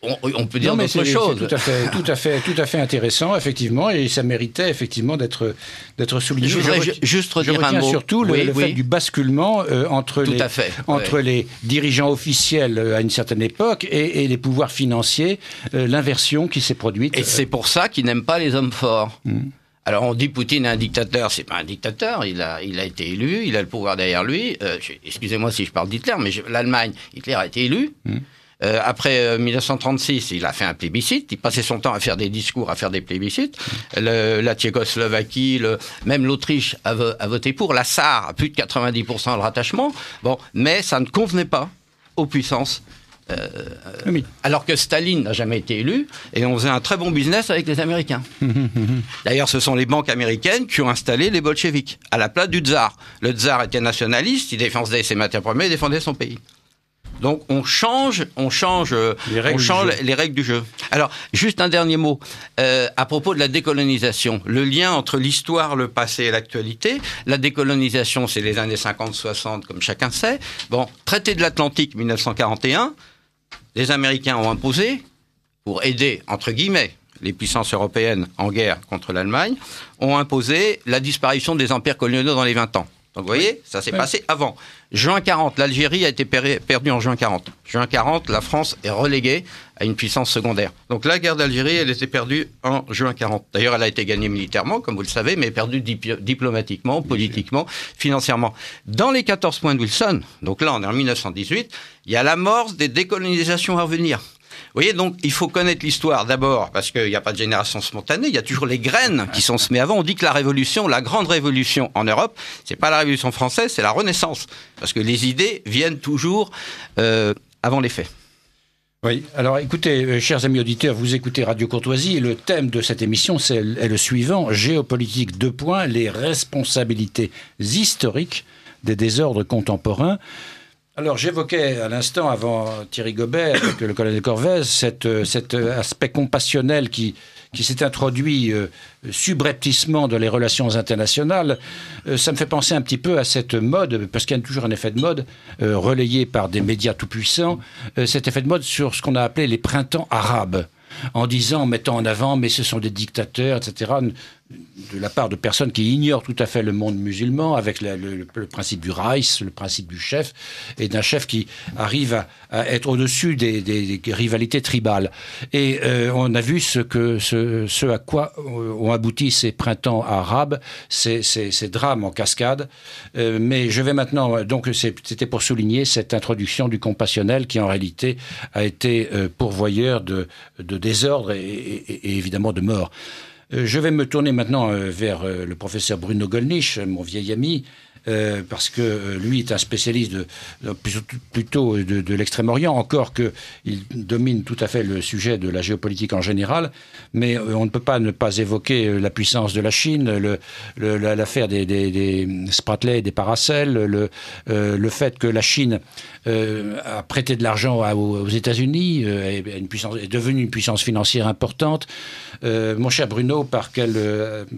on, peut dire choses. Tout à fait, tout à fait, tout à fait intéressant, effectivement, et ça méritait effectivement d'être d'être souligné. Je voudrais juste redire un mot. surtout le, fait du basculement euh, entre les entre les dirigeants officiels euh, à une certaine époque et, les pouvoirs financiers, euh, l'inversion qui s'est produite. Et c'est pour ça qu'ils n'aiment pas les hommes forts. Hmm. Alors on dit Poutine est un dictateur, c'est pas un dictateur, il a, il a été élu, il a le pouvoir derrière lui. Excusez-moi si je parle d'Hitler, mais l'Allemagne, Hitler a été élu. Hmm. Euh, après 1936, euh, il a fait un plébiscite. Il passait son temps à faire des discours, à faire des plébiscites. la Tchécoslovaquie, le, même l'Autriche a, voté pour. La SAR a plus de 90% de rattachement. Bon, mais ça ne convenait pas aux puissances. Euh, alors que Staline n'a jamais été élu et on faisait un très bon business avec les Américains. D'ailleurs, ce sont les banques américaines qui ont installé les bolcheviks à la place du tsar. Le tsar était nationaliste, il défendait ses matières premières, il défendait son pays. Donc on change, on change, les règles, on change les règles du jeu. Alors juste un dernier mot euh, à propos de la décolonisation. Le lien entre l'histoire, le passé et l'actualité. La décolonisation, c'est les années 50-60, comme chacun sait. Bon, traité de l'Atlantique 1941, les Américains ont imposé pour aider entre guillemets les puissances européennes en guerre contre l'Allemagne, ont imposé la disparition des empires coloniaux dans les 20 ans. Donc vous voyez, ça s'est passé avant. Juin 40, l'Algérie a été perdue en juin 40. Juin 40, la France est reléguée à une puissance secondaire. Donc la guerre d'Algérie, elle était perdue en juin 40. D'ailleurs, elle a été gagnée militairement, comme vous le savez, mais perdue diplomatiquement, politiquement, financièrement. Dans les 14 points de Wilson, donc là on est en 1918, il y a l'amorce des décolonisations à venir. Vous voyez, donc il faut connaître l'histoire d'abord, parce qu'il n'y a pas de génération spontanée, il y a toujours les graines qui sont semées avant. On dit que la révolution, la grande révolution en Europe, c'est pas la révolution française, c'est la Renaissance, parce que les idées viennent toujours euh, avant les faits. Oui, alors écoutez, euh, chers amis auditeurs, vous écoutez Radio Courtoisie et le thème de cette émission c'est, est le suivant, géopolitique, deux points, les responsabilités historiques des désordres contemporains. Alors j'évoquais à l'instant, avant Thierry Gobert, avec le colonel Corvez, cet aspect compassionnel qui, s'est introduit euh, subrepticement dans les relations internationales, euh, ça me fait penser un petit peu à cette mode, parce qu'il y a toujours un effet de mode euh, relayé par des médias tout-puissants, cet effet de mode sur ce qu'on a appelé les printemps arabes en disant, en mettant en avant, mais ce sont des dictateurs, etc de la part de personnes qui ignorent tout à fait le monde musulman, avec le, principe du Reis, le principe du chef, et d'un chef qui arrive à, être au-dessus des, rivalités tribales. Et euh, on a vu ce, à quoi ont abouti ces printemps arabes, ces, drames en cascade. Euh, mais je vais maintenant, donc c'était pour souligner cette introduction du compassionnel qui en réalité a été euh, pourvoyeur de, désordre et évidemment de mort. Euh, je vais me tourner maintenant euh, vers euh, le professeur Bruno Gollnisch, mon vieil ami, euh, parce que euh, lui est un spécialiste plutôt de, l'extrême-orient, encore qu'il domine tout à fait le sujet de la géopolitique en général, mais euh, on ne peut pas ne pas évoquer la puissance de la Chine, l'affaire des, des, des Spratley des Paracels, le, le fait que la Chine a prêté de l'argent aux, États-Unis, est, est, devenue une puissance financière importante. mon cher Bruno, par quel,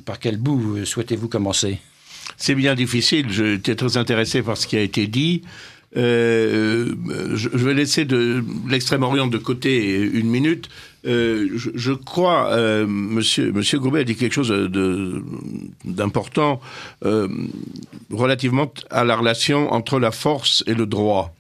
par quel bout souhaitez-vous commencer? C'est bien difficile. J'étais très intéressé par ce qui a été dit. Euh, je, vais laisser de l'extrême-orient de côté une minute. Euh, je, crois, euh, Monsieur Monsieur Gourbet a dit quelque chose d'important relativement à la relation entre la force et le droit.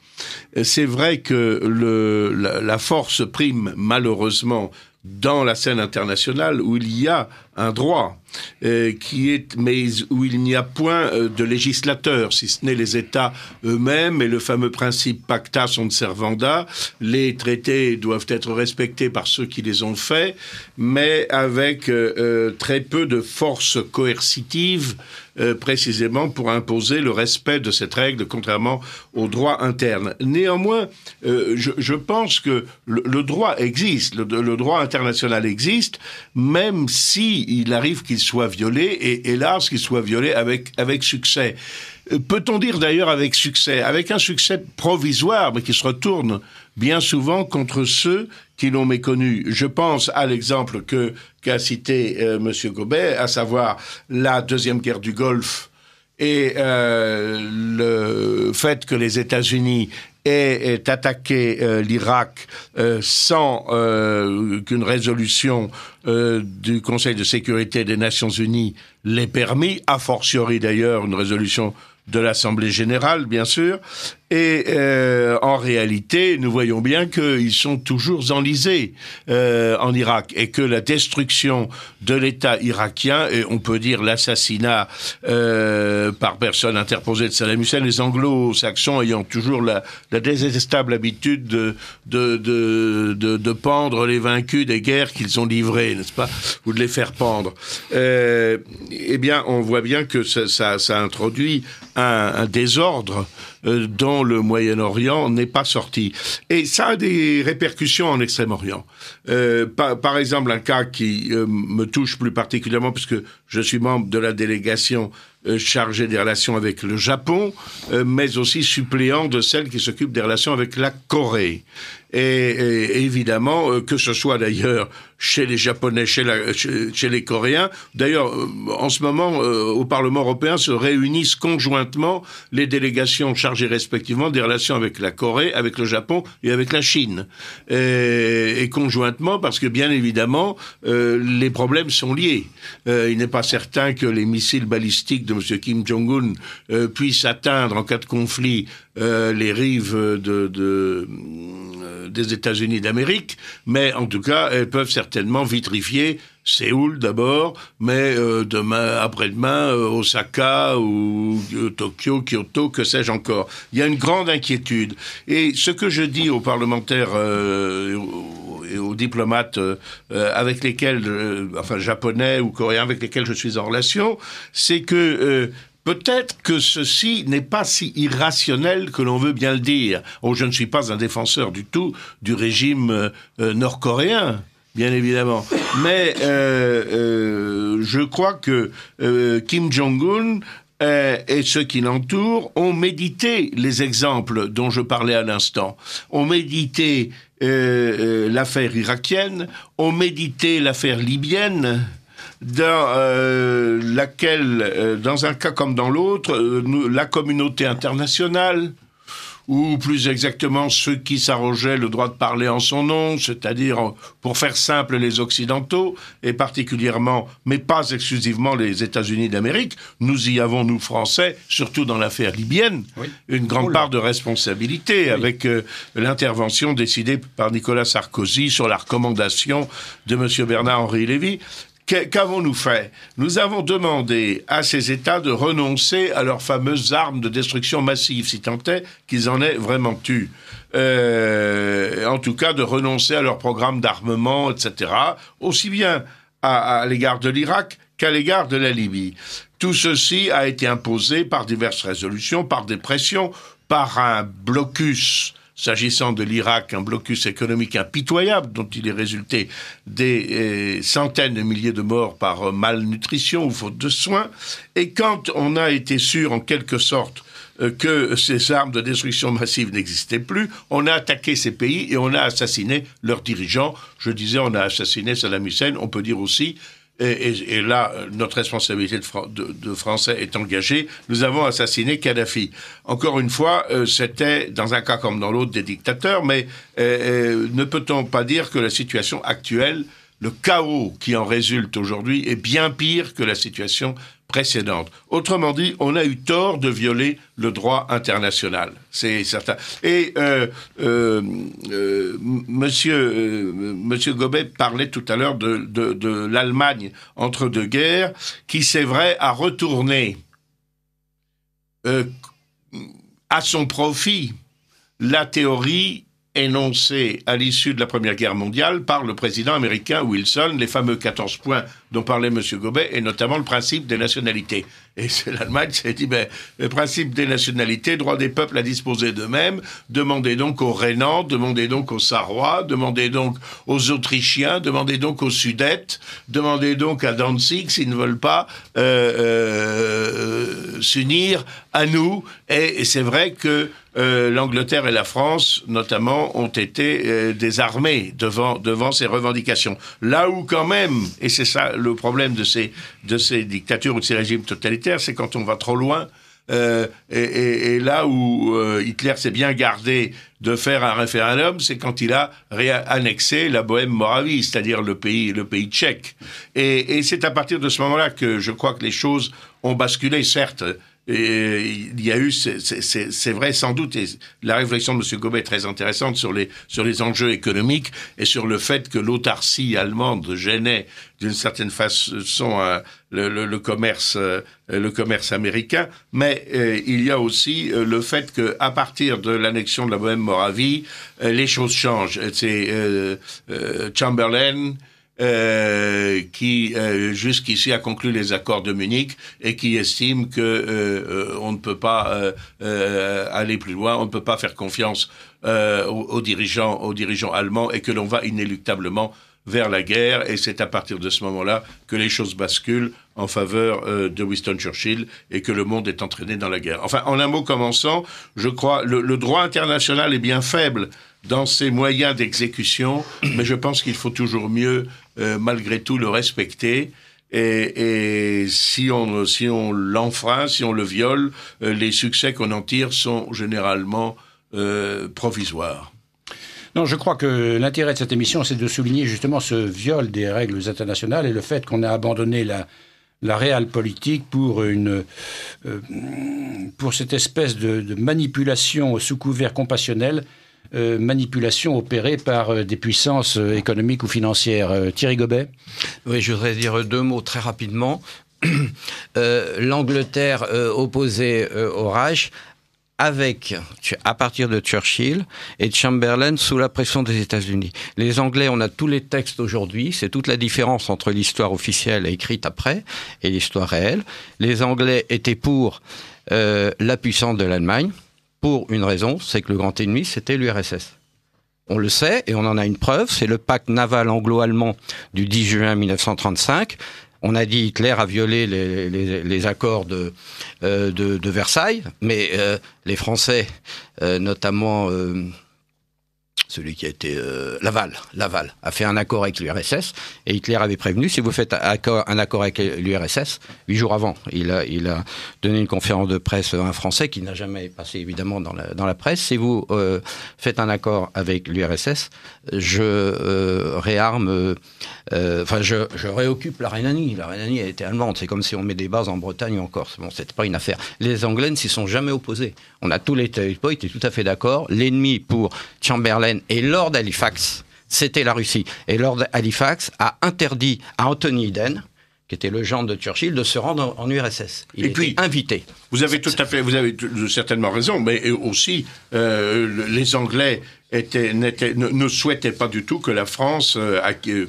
C'est vrai que le, la force prime malheureusement dans la scène internationale où il y a un droit euh, qui est, mais où il n'y a point euh, de législateur, si ce n'est les États eux-mêmes et le fameux principe pacta sunt servanda. Les traités doivent être respectés par ceux qui les ont faits, mais avec euh, très peu de force coercitive précisément pour imposer le respect de cette règle, contrairement au droit interne. Néanmoins, je, je, pense que le, droit existe, le, le, droit international existe, même si il arrive qu'il soit violé, et hélas qu'il soit violé avec, avec succès. Euh, peut-on dire d'ailleurs avec succès? Avec un succès provisoire, mais qui se retourne bien souvent contre ceux qui l'ont méconnu. Je pense à l'exemple qu'a cité euh, M. Gobet, à savoir la deuxième guerre du Golfe et euh, le fait que les États-Unis aient, attaqué euh, l'Irak euh, sans qu'une résolution du Conseil de sécurité des Nations Unies l'ait permis, a fortiori d'ailleurs une résolution de l'Assemblée générale, bien sûr, et euh, en réalité, nous voyons bien qu'ils sont toujours enlisés euh, en Irak et que la destruction de l'État irakien, et on peut dire l'assassinat euh, par personne interposée de Saddam Hussein, les anglo-saxons ayant toujours la, la, détestable habitude de, de, de, de, de pendre les vaincus des guerres qu'ils ont livrées, n'est-ce pas, ou de les faire pendre. Euh, eh bien, on voit bien que ça, ça, ça introduit un désordre euh, dont le Moyen-Orient n'est pas sorti. Et ça a des répercussions en Extrême-Orient. Euh, par, par, exemple, un cas qui euh, me touche plus particulièrement, puisque je suis membre de la délégation euh, chargée des relations avec le Japon, mais aussi suppléant de celle qui s'occupe des relations avec la Corée. Et, et évidemment, que ce soit d'ailleurs chez les Japonais, chez, la, chez, les Coréens. D'ailleurs, en ce moment, au Parlement européen se réunissent conjointement les délégations chargées respectivement des relations avec la Corée, avec le Japon et avec la Chine. Et, et conjointement parce que bien évidemment, euh, les problèmes sont liés. Euh, il n'est pas certain que les missiles balistiques de M. Kim Jong-un euh, puissent atteindre en cas de conflit les rives de des États-Unis d'Amérique, mais en tout cas, elles peuvent certainement vitrifier Séoul d'abord, mais demain, après-demain, Osaka ou Tokyo, Kyoto, que sais-je encore. Il y a une grande inquiétude. Et ce que je dis aux parlementaires, et aux diplomates euh, euh, avec lesquels, euh, enfin japonais ou coréens avec lesquels je suis en relation, c'est que Peut-être que ceci n'est pas si irrationnel que l'on veut bien le dire. Oh, je ne suis pas un défenseur du tout du régime nord-coréen, bien évidemment. Mais je crois que Kim Jong-un euh, et ceux qui l'entourent ont médité les exemples dont je parlais à l'instant, ont médité euh, l'affaire irakienne, ont médité l'affaire libyenne, dans laquelle, dans un cas comme dans l'autre, la communauté internationale, ou plus exactement ceux qui s'arrogeaient le droit de parler en son nom, c'est-à-dire, pour faire simple, les Occidentaux, et particulièrement, mais pas exclusivement les États-Unis d'Amérique. Nous y avons, nous Français, surtout dans l'affaire libyenne, une grande part de responsabilité avec euh, l'intervention décidée par Nicolas Sarkozy sur la recommandation de M. Bernard-Henri Lévy. Qu'avons-nous fait? Nous avons demandé à ces États de renoncer à leurs fameuses armes de destruction massive, si tant est qu'ils en aient vraiment eu. Euh, en tout cas, de renoncer à leur programme d'armement, etc., aussi bien à l'égard de l'Irak qu'à l'égard de la Libye. Tout ceci a été imposé par diverses résolutions, par des pressions, par un blocus s'agissant de l'Irak, un blocus économique impitoyable dont il est résulté des euh, centaines de milliers de morts par malnutrition ou faute de soins. Et quand on a été sûr, en quelque sorte, euh, que ces armes de destruction massive n'existaient plus, on a attaqué ces pays et on a assassiné leurs dirigeants. Je disais, on a assassiné Saddam Hussein, on peut dire aussi et, là, notre responsabilité de, Français est engagée, nous avons assassiné Kadhafi. Encore une fois, euh, c'était dans un cas comme dans l'autre des dictateurs, mais euh, euh, ne peut-on pas dire que la situation actuelle, le chaos qui en résulte aujourd'hui, est bien pire que la situation précédente. Autrement dit, on a eu tort de violer le droit international. C'est certain. Et euh, euh, euh, Monsieur Monsieur Gobet parlait tout à l'heure de, l'Allemagne entre deux guerres, qui c'est vrai a retourné à son profit la théorie énoncé à l'issue de la Première Guerre mondiale par le président américain Wilson, les fameux 14 points dont parlait M. Gobet, et notamment le principe des nationalités. Et l'Allemagne s'est dit, ben, le principe des nationalités, droit des peuples à disposer d'eux-mêmes, demandez donc aux Rhénans, demandez donc aux Sarrois, demandez donc aux Autrichiens, demandez donc aux Sudètes, demandez donc à Danzig s'ils ne veulent pas euh, euh, s'unir à nous. Et, c'est vrai que euh, l'Angleterre et la France, notamment, ont été euh, désarmés devant, devant ces revendications. Là où quand même, et c'est ça le problème de ces, de ces dictatures ou de ces régimes totalitaires, c'est quand on va trop loin. Euh, et, là où euh, Hitler s'est bien gardé de faire un référendum, c'est quand il a annexé la Bohème-Moravie, c'est-à-dire le pays, le pays tchèque. Et, et c'est à partir de ce moment-là que je crois que les choses ont basculé, certes. Il y a eu, c'est vrai sans doute, et la réflexion de M. Gobet est très intéressante sur les, sur les enjeux économiques et sur le fait que l'autarcie allemande gênait d'une certaine façon euh, le, le, le, commerce, euh, le commerce américain, mais euh, il y a aussi le fait que à partir de l'annexion de la Bohème-Moravie, les choses changent. C'est Chamberlain, euh, qui euh, jusqu'ici a conclu les accords de Munich et qui estime que euh, on ne peut pas aller plus loin, on ne peut pas faire confiance aux, dirigeants, aux dirigeants allemands et que l'on va inéluctablement vers la guerre et c'est à partir de ce moment-là que les choses basculent en faveur de Winston Churchill et que le monde est entraîné dans la guerre. Enfin, en un mot commençant, je crois le, le droit international est bien faible dans ses moyens d'exécution, mais je pense qu'il faut toujours mieux, euh, malgré tout, le respecter. Et, si on si on l'enfreint, si on le viole, euh, les succès qu'on en tire sont généralement euh, provisoires. Non, je crois que l'intérêt de cette émission, c'est de souligner justement ce viol des règles internationales et le fait qu'on a abandonné la, la réelle politique pour une pour cette espèce de, de manipulation sous couvert compassionnel euh, manipulation opérée par euh, des puissances euh, économiques ou financières. Thierry Gobet Oui, je voudrais dire deux mots très rapidement. L'Angleterre opposée au Reich avec, à partir de Churchill et Chamberlain sous la pression des États-Unis. Les Anglais, on a tous les textes aujourd'hui, c'est toute la différence entre l'histoire officielle écrite après et l'histoire réelle. Les Anglais étaient pour la puissance de l'Allemagne, pour une raison, c'est que le grand ennemi, c'était l'URSS. On le sait, et on en a une preuve, c'est le pacte naval anglo-allemand du 10 juin 1935. On a dit Hitler a violé les, accords de, de, Versailles, mais les Français, notamment celui qui a été euh, Laval, Laval a fait un accord avec l'URSS et Hitler avait prévenu si vous faites un accord, avec l'URSS huit jours avant, il a, donné une conférence de presse à un Français qui n'a jamais passé évidemment dans la, presse. Si vous euh, faites un accord avec l'URSS, je euh, réarme, enfin je, je, réoccupe la Rhénanie. La Rhénanie a été allemande, c'est comme si on met des bases en Bretagne ou en Corse. Bon, c'était pas une affaire. Les Anglais ne s'y sont jamais opposés. On a tous les territoires étaient tout à fait d'accord. L'ennemi pour Chamberlain et Lord Halifax, c'était la Russie. Et Lord Halifax a interdit à Anthony Eden, qui était le gendre de Churchill, de se rendre en, URSS. Il et puis, invité. Vous avez tout à fait, vous avez certainement raison, mais aussi euh, les Anglais était, ne, ne, souhaitait pas du tout que la France euh,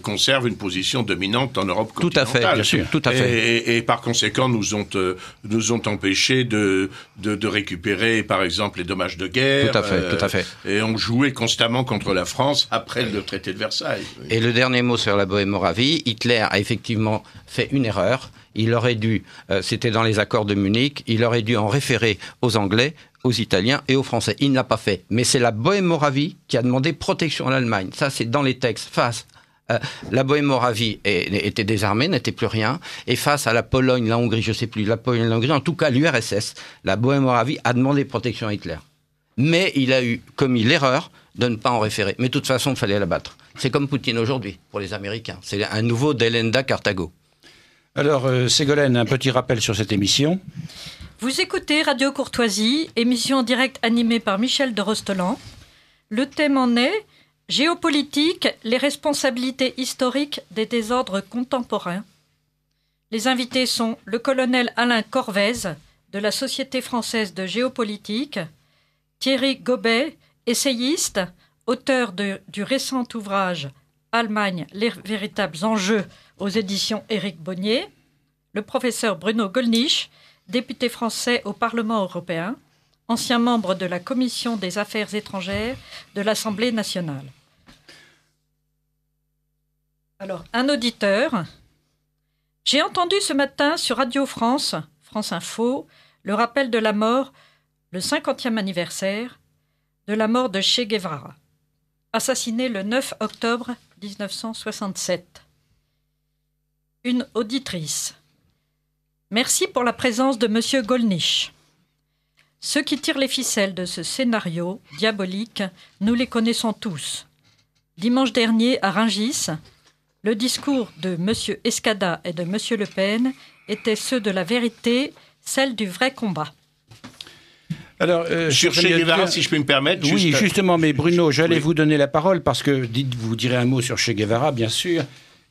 conserve une position dominante en Europe continentale. Tout à fait, bien sûr, tout à fait. Et, par conséquent, nous ont, euh, nous ont empêchés de, de, récupérer, par exemple, les dommages de guerre. Tout à fait, tout à fait. Et ont joué constamment contre la France après le traité de Versailles. Et le dernier mot sur la Bohème-Moravie, Hitler a effectivement fait une erreur. Il aurait dû, euh, c'était dans les accords de Munich, il aurait dû en référer aux Anglais aux Italiens et aux Français. Il ne l'a pas fait. Mais c'est la Bohème-Moravie qui a demandé protection à l'Allemagne. Ça, c'est dans les textes. Face euh, la Bohème-Moravie était désarmée, n'était plus rien, et face à la Pologne, la Hongrie, je ne sais plus, la Pologne, la Hongrie, en tout cas l'URSS, la Bohème-Moravie a demandé protection à Hitler. Mais il a eu commis l'erreur de ne pas en référer. Mais de toute façon, il fallait la battre. C'est comme Poutine aujourd'hui, pour les Américains. C'est un nouveau Delenda Carthago. Alors, euh, Ségolène, un petit rappel sur cette émission. Vous écoutez Radio Courtoisie, émission en direct animée par Michel de Rostelan. Le thème en est Géopolitique, les responsabilités historiques des désordres contemporains. Les invités sont le colonel Alain Corvez de la Société française de géopolitique, Thierry Gobet, essayiste, auteur du récent ouvrage Allemagne, les véritables enjeux aux éditions Éric Bonnier, le professeur Bruno Gollnisch, député français au Parlement européen, ancien membre de la Commission des Affaires étrangères de l'Assemblée nationale. Alors, un auditeur. J'ai entendu ce matin sur Radio France, France Info, le rappel de la mort, le 50e anniversaire, de la mort de Che Guevara, assassiné le 9 octobre 1967. Une auditrice. Merci pour la présence de M. Golnisch. Ceux qui tirent les ficelles de ce scénario diabolique, nous les connaissons tous. Dimanche dernier, à Rungis, le discours de M. Escada et de M. Le Pen étaient ceux de la vérité, celle du vrai combat. Alors, euh, Sur Che Guevara, si je peux me permettre. Oui, justement, mais Bruno, j'allais vous donner la parole parce que dites, vous direz un mot sur Che Guevara, bien sûr.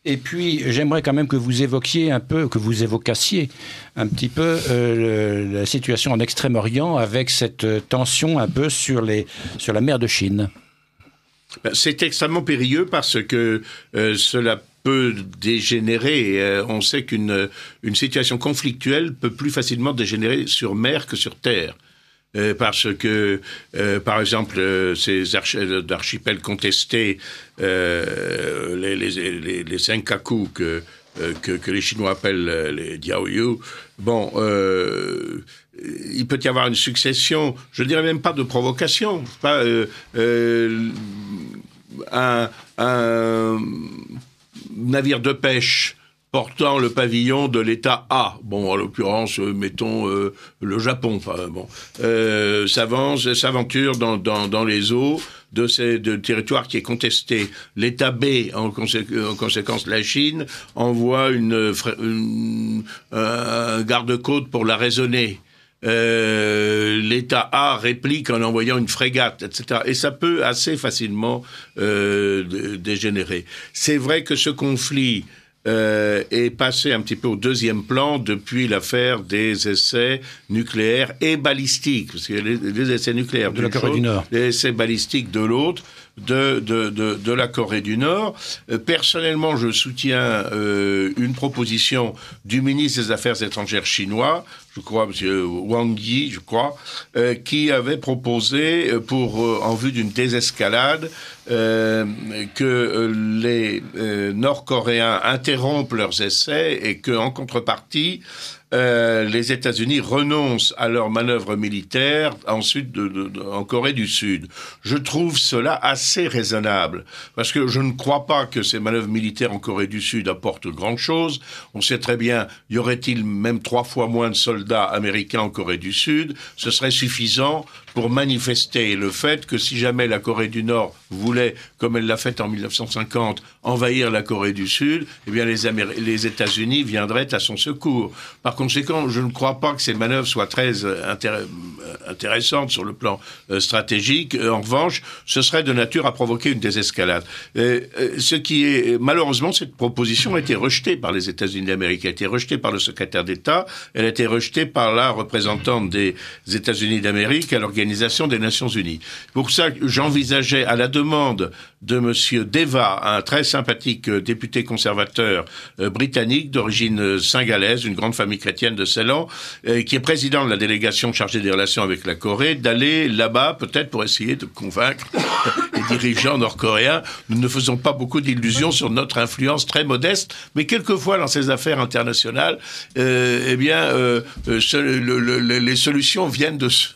Et puis, j'aimerais quand même que vous évoquiez un peu, que vous évocassiez un petit peu euh, la situation en Extrême-Orient avec cette tension un peu sur, la mer de Chine. Ben, c'est extrêmement périlleux parce que euh, cela peut dégénérer. Euh, on sait qu'une une situation conflictuelle peut plus facilement dégénérer sur mer que sur terre. Euh, parce que, euh, par exemple, euh, ces archipels contestés, les, les, les, kaku que, que, les Chinois appellent les Diaoyu, bon, il peut y avoir une succession, je dirais même pas de provocation, pas un, un navire de pêche portant le pavillon de l'État A. Bon, en l'occurrence, euh, mettons euh, le Japon. Enfin, bon, euh, s'avance, s'aventure dans, dans, dans, les eaux de ces de territoire qui est contesté. L'État B, en, en, conséquence la Chine, envoie une, une un garde-côte pour la raisonner. Euh, l'État A réplique en envoyant une frégate, etc. Et ça peut assez facilement euh, dégénérer. C'est vrai que ce conflit euh, est passé un petit peu au deuxième plan depuis l'affaire des essais nucléaires et balistiques, parce que les, essais nucléaires de la Corée du Nord, les essais balistiques de l'autre. De, de, de, de la Corée du Nord. Euh, personnellement, je soutiens euh, une proposition du ministre des Affaires étrangères chinois, je crois, M. Wang Yi, je crois, euh, qui avait proposé, euh, pour en vue d'une désescalade, que les Nord-Coréens interrompent leurs essais et qu'en contrepartie, euh, les États-Unis renoncent à leurs manœuvres militaires ensuite de, de, en Corée du Sud. Je trouve cela assez raisonnable parce que je ne crois pas que ces manœuvres militaires en Corée du Sud apportent grand-chose. On sait très bien, y aurait-il même trois fois moins de soldats américains en Corée du Sud? Ce serait suffisant pour manifester le fait que si jamais la Corée du Nord voulait, comme elle l'a fait en 1950, envahir la Corée du Sud, eh bien les, États-Unis viendraient à son secours. Par conséquent, je ne crois pas que ces manœuvres soient très euh, euh, intéressantes sur le plan euh, stratégique. En revanche, ce serait de nature à provoquer une désescalade. ce qui est malheureusement cette proposition a été rejetée par les États-Unis d'Amérique, a été rejetée par le secrétaire d'État, elle a été rejetée par la représentante des États-Unis d'Amérique des Nations Unies. Pour ça, j'envisageais à la demande de Monsieur Deva, un très sympathique député conservateur britannique d'origine singalaise, une grande famille chrétienne de Ceylan, euh, qui est président de la délégation chargée des relations avec la Corée, d'aller là-bas peut-être pour essayer de convaincre les dirigeants nord-coréens. Nous ne faisons pas beaucoup d'illusions sur notre influence très modeste, mais quelquefois dans ces affaires internationales, euh, eh bien, euh, les solutions viennent de ceux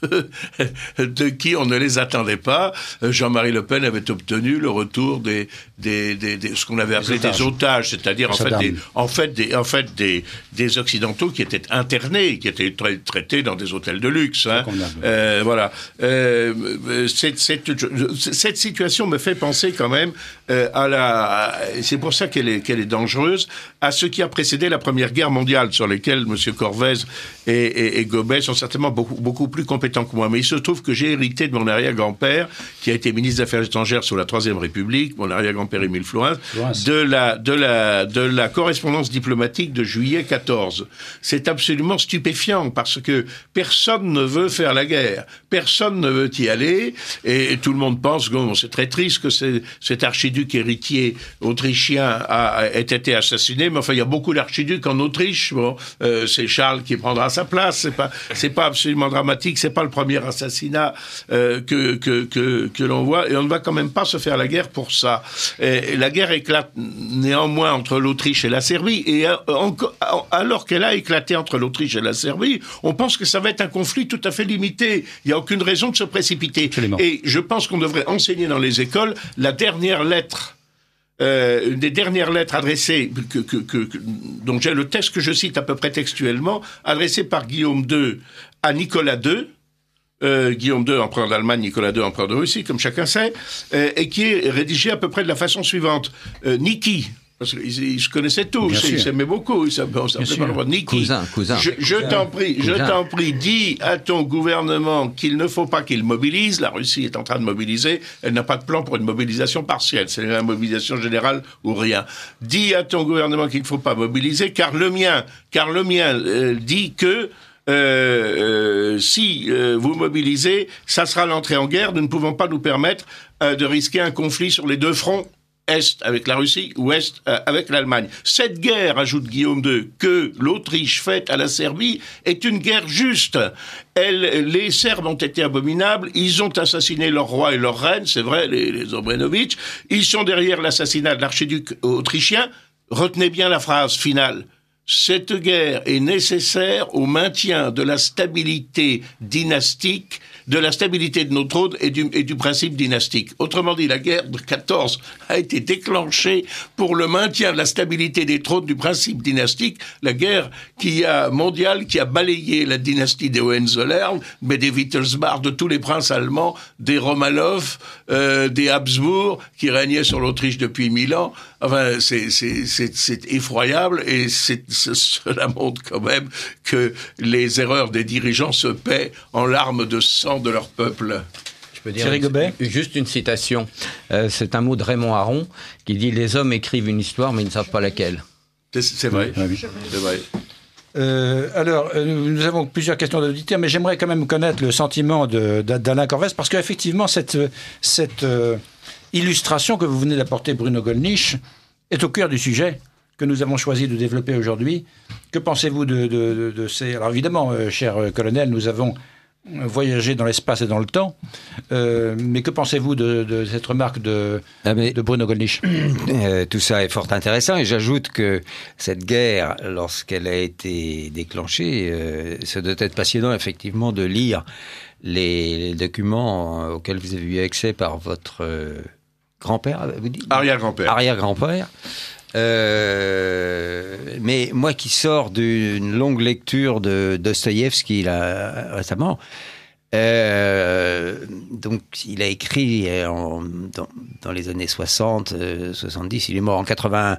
de qui on ne les attendait pas. Jean-Marie Le Pen avait obtenu le retour des, des, des, ce qu'on avait appelé des otages, c'est-à-dire en fait, des, en fait, des, en fait des, des occidentaux qui étaient internés, qui étaient tra traités dans des hôtels de luxe. Hein. Euh, voilà. Euh, cette, cette, cette, situation me fait penser quand même euh, à la. C'est pour ça qu'elle est, qu'elle est dangereuse à ce qui a précédé la Première Guerre mondiale, sur lesquels M. Corvez et, et, et, Gobet sont certainement beaucoup, beaucoup plus compétents que moi. Mais il se trouve que j'ai hérité de mon arrière-grand-père, qui a été ministre des Affaires étrangères sous la Troisième République, mon Flourens, de la, de, la, de la correspondance diplomatique de juillet 14 c'est absolument stupéfiant parce que personne ne veut faire la guerre, personne ne veut y aller, et, tout le monde pense, bon, c'est très triste que cet archiduc héritier autrichien a, ait été assassiné, mais enfin, il y a beaucoup d'archiducs en Autriche, bon, euh, c'est Charles qui prendra sa place, c'est pas, c'est pas absolument dramatique, c'est pas le premier assassinat euh, que, que, que, que l'on voit, et on ne va quand même pas se faire la guerre pour ça. Et, la guerre éclate néanmoins entre l'Autriche et la Serbie, et euh, alors qu'elle a éclaté entre l'Autriche et la Serbie, on pense que ça va être un conflit tout à fait limité. Il n'y a aucune raison de se précipiter. Et je pense qu'on devrait enseigner dans les écoles la dernière lettre euh, une des dernières lettres adressées, que, que, que, dont j'ai le texte que je cite à peu près textuellement, adressée par Guillaume II à Nicolas II, euh, Guillaume II, empereur d'Allemagne, Nicolas II, empereur de Russie, comme chacun sait, euh, et qui est rédigée à peu près de la façon suivante. Euh, Niki, parce qu'ils se connaissaient tous, ils s'aimaient beaucoup, ils s'appelaient pas le Niki. Cousin, cousin. Je, je t'en prie, je t'en prie, dis à ton gouvernement qu'il ne faut pas qu'il mobilise. La Russie est en train de mobiliser, elle n'a pas de plan pour une mobilisation partielle, c'est la mobilisation générale ou rien. Dis à ton gouvernement qu'il ne faut pas mobiliser, car le mien, car le mien euh, dit que euh, euh, si euh, vous mobilisez, ça sera l'entrée en guerre. Nous ne pouvons pas nous permettre euh, de risquer un conflit sur les deux fronts est avec la Russie, ouest euh, avec l'Allemagne. Cette guerre, ajoute Guillaume II, que l'Autriche fait à la Serbie est une guerre juste. Elle, les Serbes ont été abominables, ils ont assassiné leur roi et leur reine, c'est vrai, les, les ils sont derrière l'assassinat de l'archiduc autrichien. Retenez bien la phrase finale. Cette guerre est nécessaire au maintien de la stabilité dynastique de la stabilité de nos trônes et du, et du principe dynastique. Autrement dit, la guerre de 14 a été déclenchée pour le maintien de la stabilité des trônes du principe dynastique, la guerre qui a mondiale qui a balayé la dynastie des Hohenzollern, mais des Wittelsbach, de tous les princes allemands, des Romanov, euh, des Habsbourg, qui régnaient sur l'Autriche depuis mille ans. Enfin, c'est effroyable et cela montre quand même que les erreurs des dirigeants se paient en larmes de sang de leur peuple. Je peux dire juste une citation. Euh, c'est un mot de Raymond Aron qui dit Les hommes écrivent une histoire, mais ils ne savent pas laquelle. C'est vrai. C'est vrai. Euh, alors, euh, nous avons plusieurs questions d'auditeurs, mais j'aimerais quand même connaître le sentiment d'Alain Corvès, parce qu'effectivement, cette, cette illustration que vous venez d'apporter, Bruno Gollnisch, est au cœur du sujet que nous avons choisi de développer aujourd'hui. Que pensez-vous de, ces... Alors évidemment, euh, cher euh, colonel, nous avons voyagé dans l'espace et dans le temps, euh, mais que pensez-vous de, cette remarque de, ah, de Bruno Gollnisch? Tout ça est fort intéressant et j'ajoute que cette guerre, lorsqu'elle a été déclenchée, ça doit être passionnant effectivement de lire les, documents auxquels vous avez eu accès par votre grand-père, vous dites? Arrière-grand-père. Arrière-grand-père. Euh, mais moi qui sors d'une longue lecture de Dostoïevski là, récemment, euh, donc il a écrit dans, dans, les années 60, 70, euh, il est mort en 80.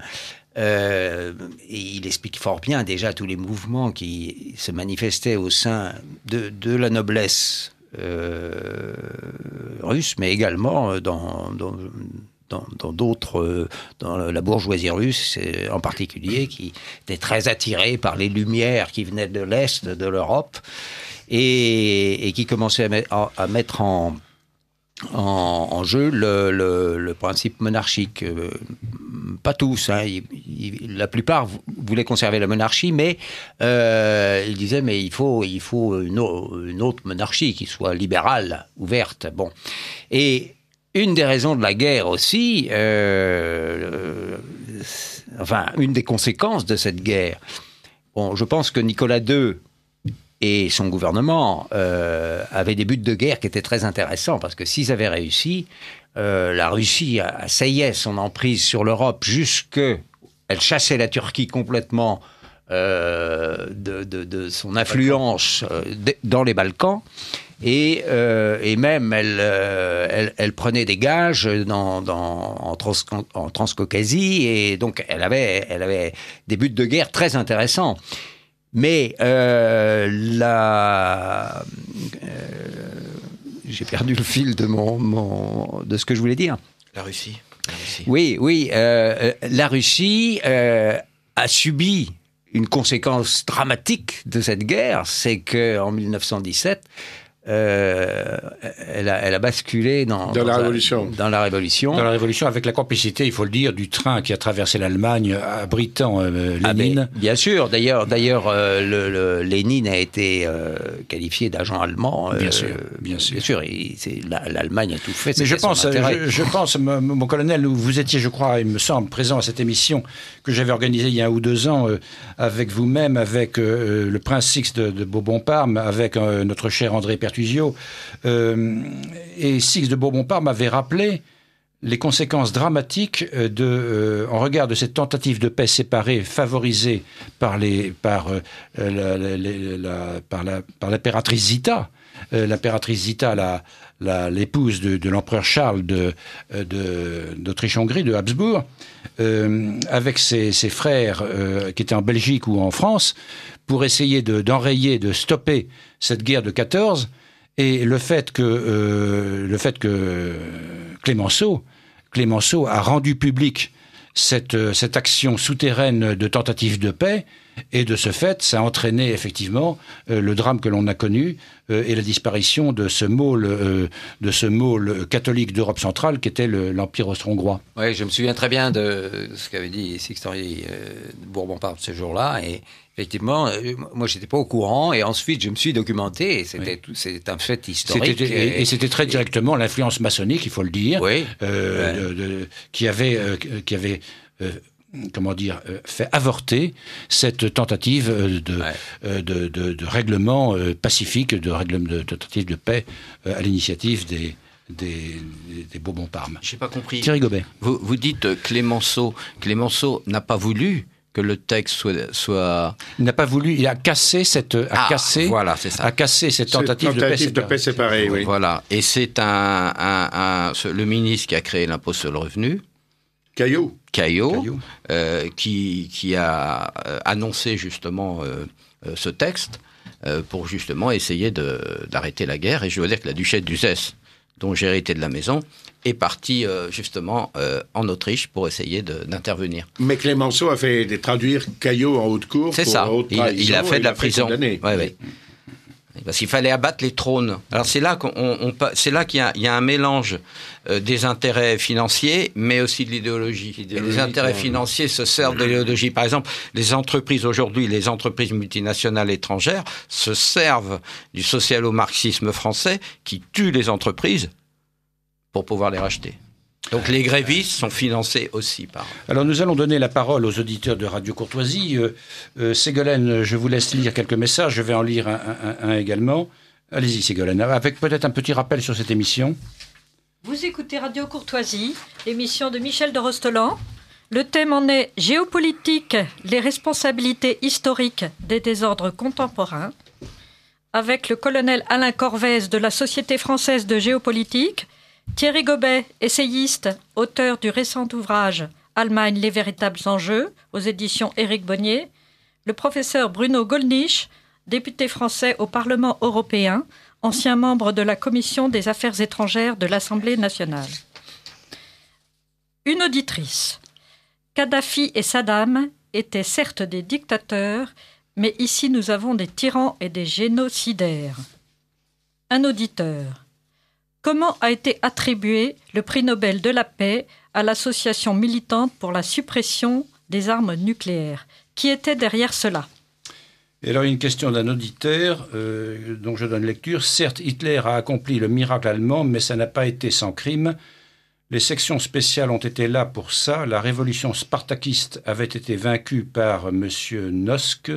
et il explique fort bien déjà tous les mouvements qui se manifestaient au sein de, de la noblesse russe, mais également dans, dans dans d'autres, euh, dans, la bourgeoisie russe en particulier, qui était très attirée par les lumières qui venaient de l'Est de l'Europe et, qui commençait à, mettre en, en, jeu le, principe monarchique. Euh, pas tous, hein, la plupart voulaient conserver la monarchie, mais euh, ils disaient mais il faut, une, autre monarchie qui soit libérale, ouverte. Bon, et une des raisons de la guerre aussi, euh, enfin, une des conséquences de cette guerre, bon, je pense que Nicolas II et son gouvernement euh, avaient des buts de guerre qui étaient très intéressants, parce que s'ils avaient réussi, la Russie assayait son emprise sur l'Europe jusque... Elle chassait la Turquie complètement de, de, son influence dans les Balkans. Et, euh, et, même elle, euh, elle, elle, prenait des gages dans, dans, en, trans, en, Transcaucasie et donc elle avait, elle avait des buts de guerre très intéressants. Mais euh, la, euh, j'ai perdu le fil de mon, mon, de ce que je voulais dire. La Russie. La Russie. Oui, oui. Euh, la Russie a subi une conséquence dramatique de cette guerre, c'est que en 1917 euh, elle, a, elle, a, basculé dans, dans, la révolution. dans la révolution. Dans la révolution, avec la complicité, il faut le dire, du train qui a traversé l'Allemagne abritant euh, ah, Lénine. bien sûr. D'ailleurs, d'ailleurs, euh, le, Lénine a été euh, qualifié d'agent allemand. bien sûr, bien sûr. Bien sûr, l'Allemagne a tout fait. Mais je pense, je, je, pense, mon, colonel, vous étiez, je crois, il me semble, présent à cette émission que j'avais organisée il y a un ou deux ans avec vous-même, avec le prince Six de, de Bourbon-Parme, avec notre cher André Pertu euh, et Six de Bourbon-Parme m'avait rappelé les conséquences dramatiques euh, de, euh, en regard de cette tentative de paix séparée favorisée par l'impératrice Zita, l'impératrice Zita, l'épouse de, l'empereur Charles de, d'Autriche-Hongrie, de Habsbourg, avec ses, ses frères qui étaient en Belgique ou en France, pour essayer d'enrayer, de stopper cette guerre de 14 et le fait que, euh, le fait que Clémenceau, Clémenceau a rendu public cette, euh, cette action souterraine de tentative de paix, et de ce fait, ça a entraîné effectivement euh, le drame que l'on a connu et la disparition de ce môle, de ce môle catholique d'Europe centrale qui était l'Empire austro-hongrois. Oui, je me souviens très bien de ce qu'avait dit Sixten Bourbon par ce jour-là, et Effectivement, euh, moi j'étais pas au courant et ensuite je me suis documenté. C'était c'est un fait historique. Et, c'était très directement l'influence maçonnique, il faut le dire, euh, qui avait euh, qui avait comment dire, fait avorter cette tentative de, de, de, règlement pacifique, de, règlement, de tentative de paix à l'initiative des, des, des Bourbons-Parme. Je n'ai pas compris. Thierry Gobet. Vous, vous dites Clémenceau. Clémenceau n'a pas voulu que le texte soit, soit... Il n'a pas voulu, il a cassé cette, a ah, cassé, voilà, c'est ça. a cassé cette tentative, de paix, séparée. Oui. Voilà, et c'est un, un, le ministre qui a créé l'impôt sur le revenu. Caillot. Caillot, euh, qui, qui a euh, annoncé justement euh, ce texte pour justement essayer d'arrêter la guerre. Et je veux dire que la duchesse d'Uzès, dont j'ai hérité de la maison, est parti euh, justement euh, en Autriche pour essayer d'intervenir. Mais Clémenceau a fait traduire Caillot en haute cour. C'est ça. Il, a fait de la prison. Ouais, parce qu'il fallait abattre les trônes. Alors c'est là qu'on, c'est là qu'il y, a, un mélange euh, des intérêts financiers, mais aussi de l'idéologie. Les intérêts financiers se servent de l'idéologie. Par exemple, les entreprises aujourd'hui, les entreprises multinationales étrangères, se servent du socialo-marxisme français qui tue les entreprises pour pouvoir les racheter. Donc les grévistes sont financés aussi par. Alors nous allons donner la parole aux auditeurs de Radio Courtoisie. Euh, euh, Ségolène, je vous laisse lire quelques messages. Je vais en lire un, également. Allez-y, Ségolène, avec peut-être un petit rappel sur cette émission. Vous écoutez Radio Courtoisie, émission de Michel de Rostolan. Le thème en est Géopolitique, les responsabilités historiques des désordres contemporains, avec le colonel Alain Corvès de la Société française de géopolitique Thierry Gobet, essayiste, auteur du récent ouvrage Allemagne, les véritables enjeux, aux éditions Éric Bonnier, le professeur Bruno Gollnisch, député français au Parlement européen, ancien membre de la Commission des affaires étrangères de l'Assemblée nationale. Une auditrice. Kadhafi et Saddam étaient certes des dictateurs, mais ici nous avons des tyrans et des génocidaires. Un auditeur. Comment a été attribué le prix Nobel de la paix à l'association militante pour la suppression des armes nucléaires? Qui était derrière cela? Et alors, une question d'un auditeur euh, dont je donne lecture. Certes, Hitler a accompli le miracle allemand, mais ça n'a pas été sans crime. Les sections spéciales ont été là pour ça. La révolution spartakiste avait été vaincue par M. Noske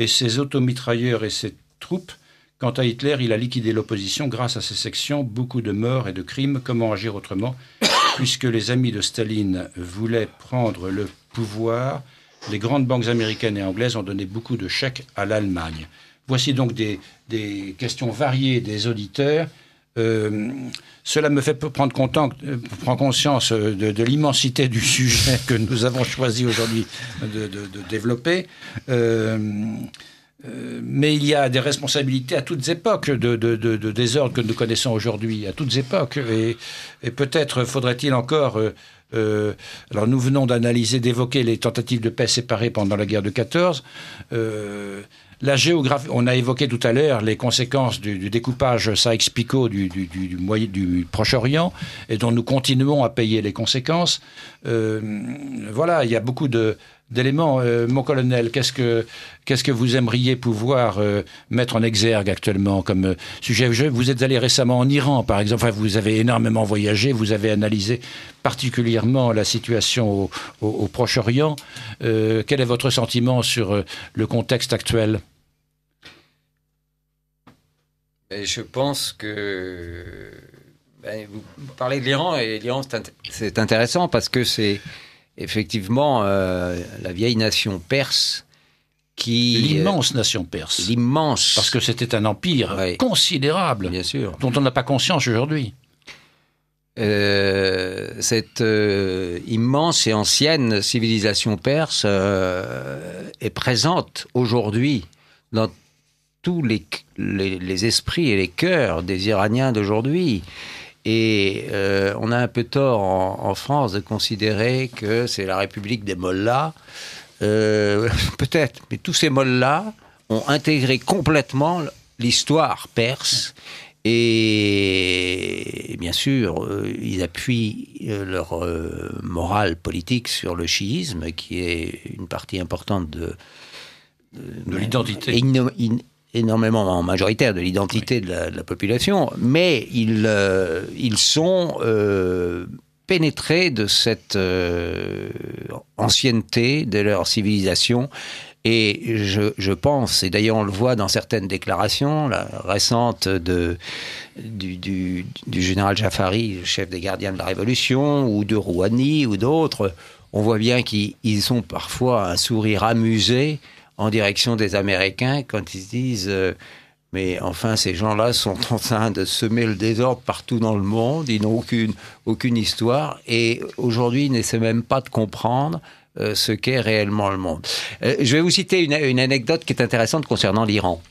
et ses automitrailleurs et ses troupes Quant à Hitler, il a liquidé l'opposition grâce à ses sections, beaucoup de morts et de crimes. Comment agir autrement? Puisque les amis de Staline voulaient prendre le pouvoir, les grandes banques américaines et anglaises ont donné beaucoup de chèques à l'Allemagne. Voici donc des, questions variées des auditeurs. Euh, cela me fait prendre, euh, prendre conscience de, l'immensité du sujet que nous avons choisi aujourd'hui de, développer. Euh, euh, mais il y a des responsabilités à toutes époques de, désordre que nous connaissons aujourd'hui, à toutes époques. Et, peut-être faudrait-il encore... Euh, euh, alors nous venons d'analyser, d'évoquer les tentatives de paix séparées pendant la guerre de 14. la géographie, on a évoqué tout à l'heure les conséquences du, découpage Sykes-Picot du, du, du Proche-Orient et dont nous continuons à payer les conséquences. voilà, il y a beaucoup de, d'éléments. Euh, mon colonel, qu'est-ce que, qu'est-ce que vous aimeriez pouvoir euh, mettre en exergue actuellement comme euh, sujet? Vous êtes allé récemment en Iran, par exemple. vous avez énormément voyagé, vous avez analysé particulièrement la situation au, Proche-Orient. quel est votre sentiment sur le contexte actuel? Je pense que ben, vous parlez de l'Iran et l'Iran c'est intéressant parce que c'est effectivement euh, la vieille nation perse qui... L'immense nation perse. L'immense. Parce que c'était un empire considérable. Bien sûr. Dont on n'a pas conscience aujourd'hui. Euh, cette euh, immense et ancienne civilisation perse est présente aujourd'hui dans tous les, les, esprits et les cœurs des Iraniens d'aujourd'hui. Et euh, on a un peu tort en, France de considérer que c'est la République des mollahs. Euh, peut-être, mais tous ces mollahs ont intégré complètement l'histoire perse. Et, bien sûr, euh, ils appuient leur morale politique sur le chiisme, qui est une partie importante de, de, l'identité énormément majoritaire de l'identité de, la, population, mais ils, euh, ils sont euh, pénétrés de cette euh, ancienneté de leur civilisation. Et je, je pense, et d'ailleurs on le voit dans certaines déclarations la récente de, du, général Jafari, chef des gardiens de la Révolution, ou de Rouhani, ou d'autres, on voit bien qu'ils ont parfois un sourire amusé en direction des Américains quand ils se disent euh, mais enfin ces gens-là sont en train de semer le désordre partout dans le monde, ils n'ont aucune, aucune histoire et aujourd'hui ils n'essaient même pas de comprendre euh, ce qu'est réellement le monde. Euh, je vais vous citer une, anecdote qui est intéressante concernant l'Iran.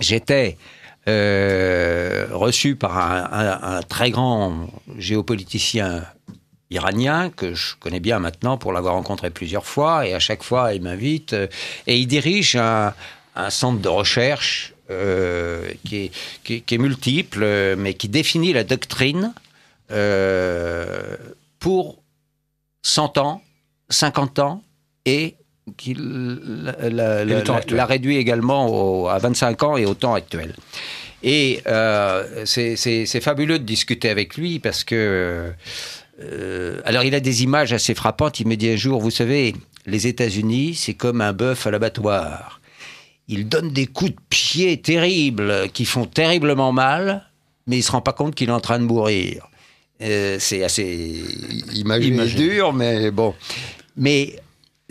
J'étais reçu par un très grand géopoliticien iranien que je connais bien maintenant pour l'avoir rencontré plusieurs fois et à chaque fois il m'invite euh, et il dirige un, centre de recherche qui est, qui, est, multiple, mais qui définit la doctrine pour 100 ans, 50 ans et qui la, réduit également à 25 ans et au temps actuel. Et euh, c'est fabuleux de discuter avec lui parce que... Euh, alors il a des images assez frappantes. Il me dit un jour, vous savez, les États-Unis, c'est comme un bœuf à l'abattoir. Il donne des coups de pied terribles qui font terriblement mal, mais il ne se rend pas compte qu'il est en train de mourir. Euh, c'est assez imagé, dur, mais bon. Mais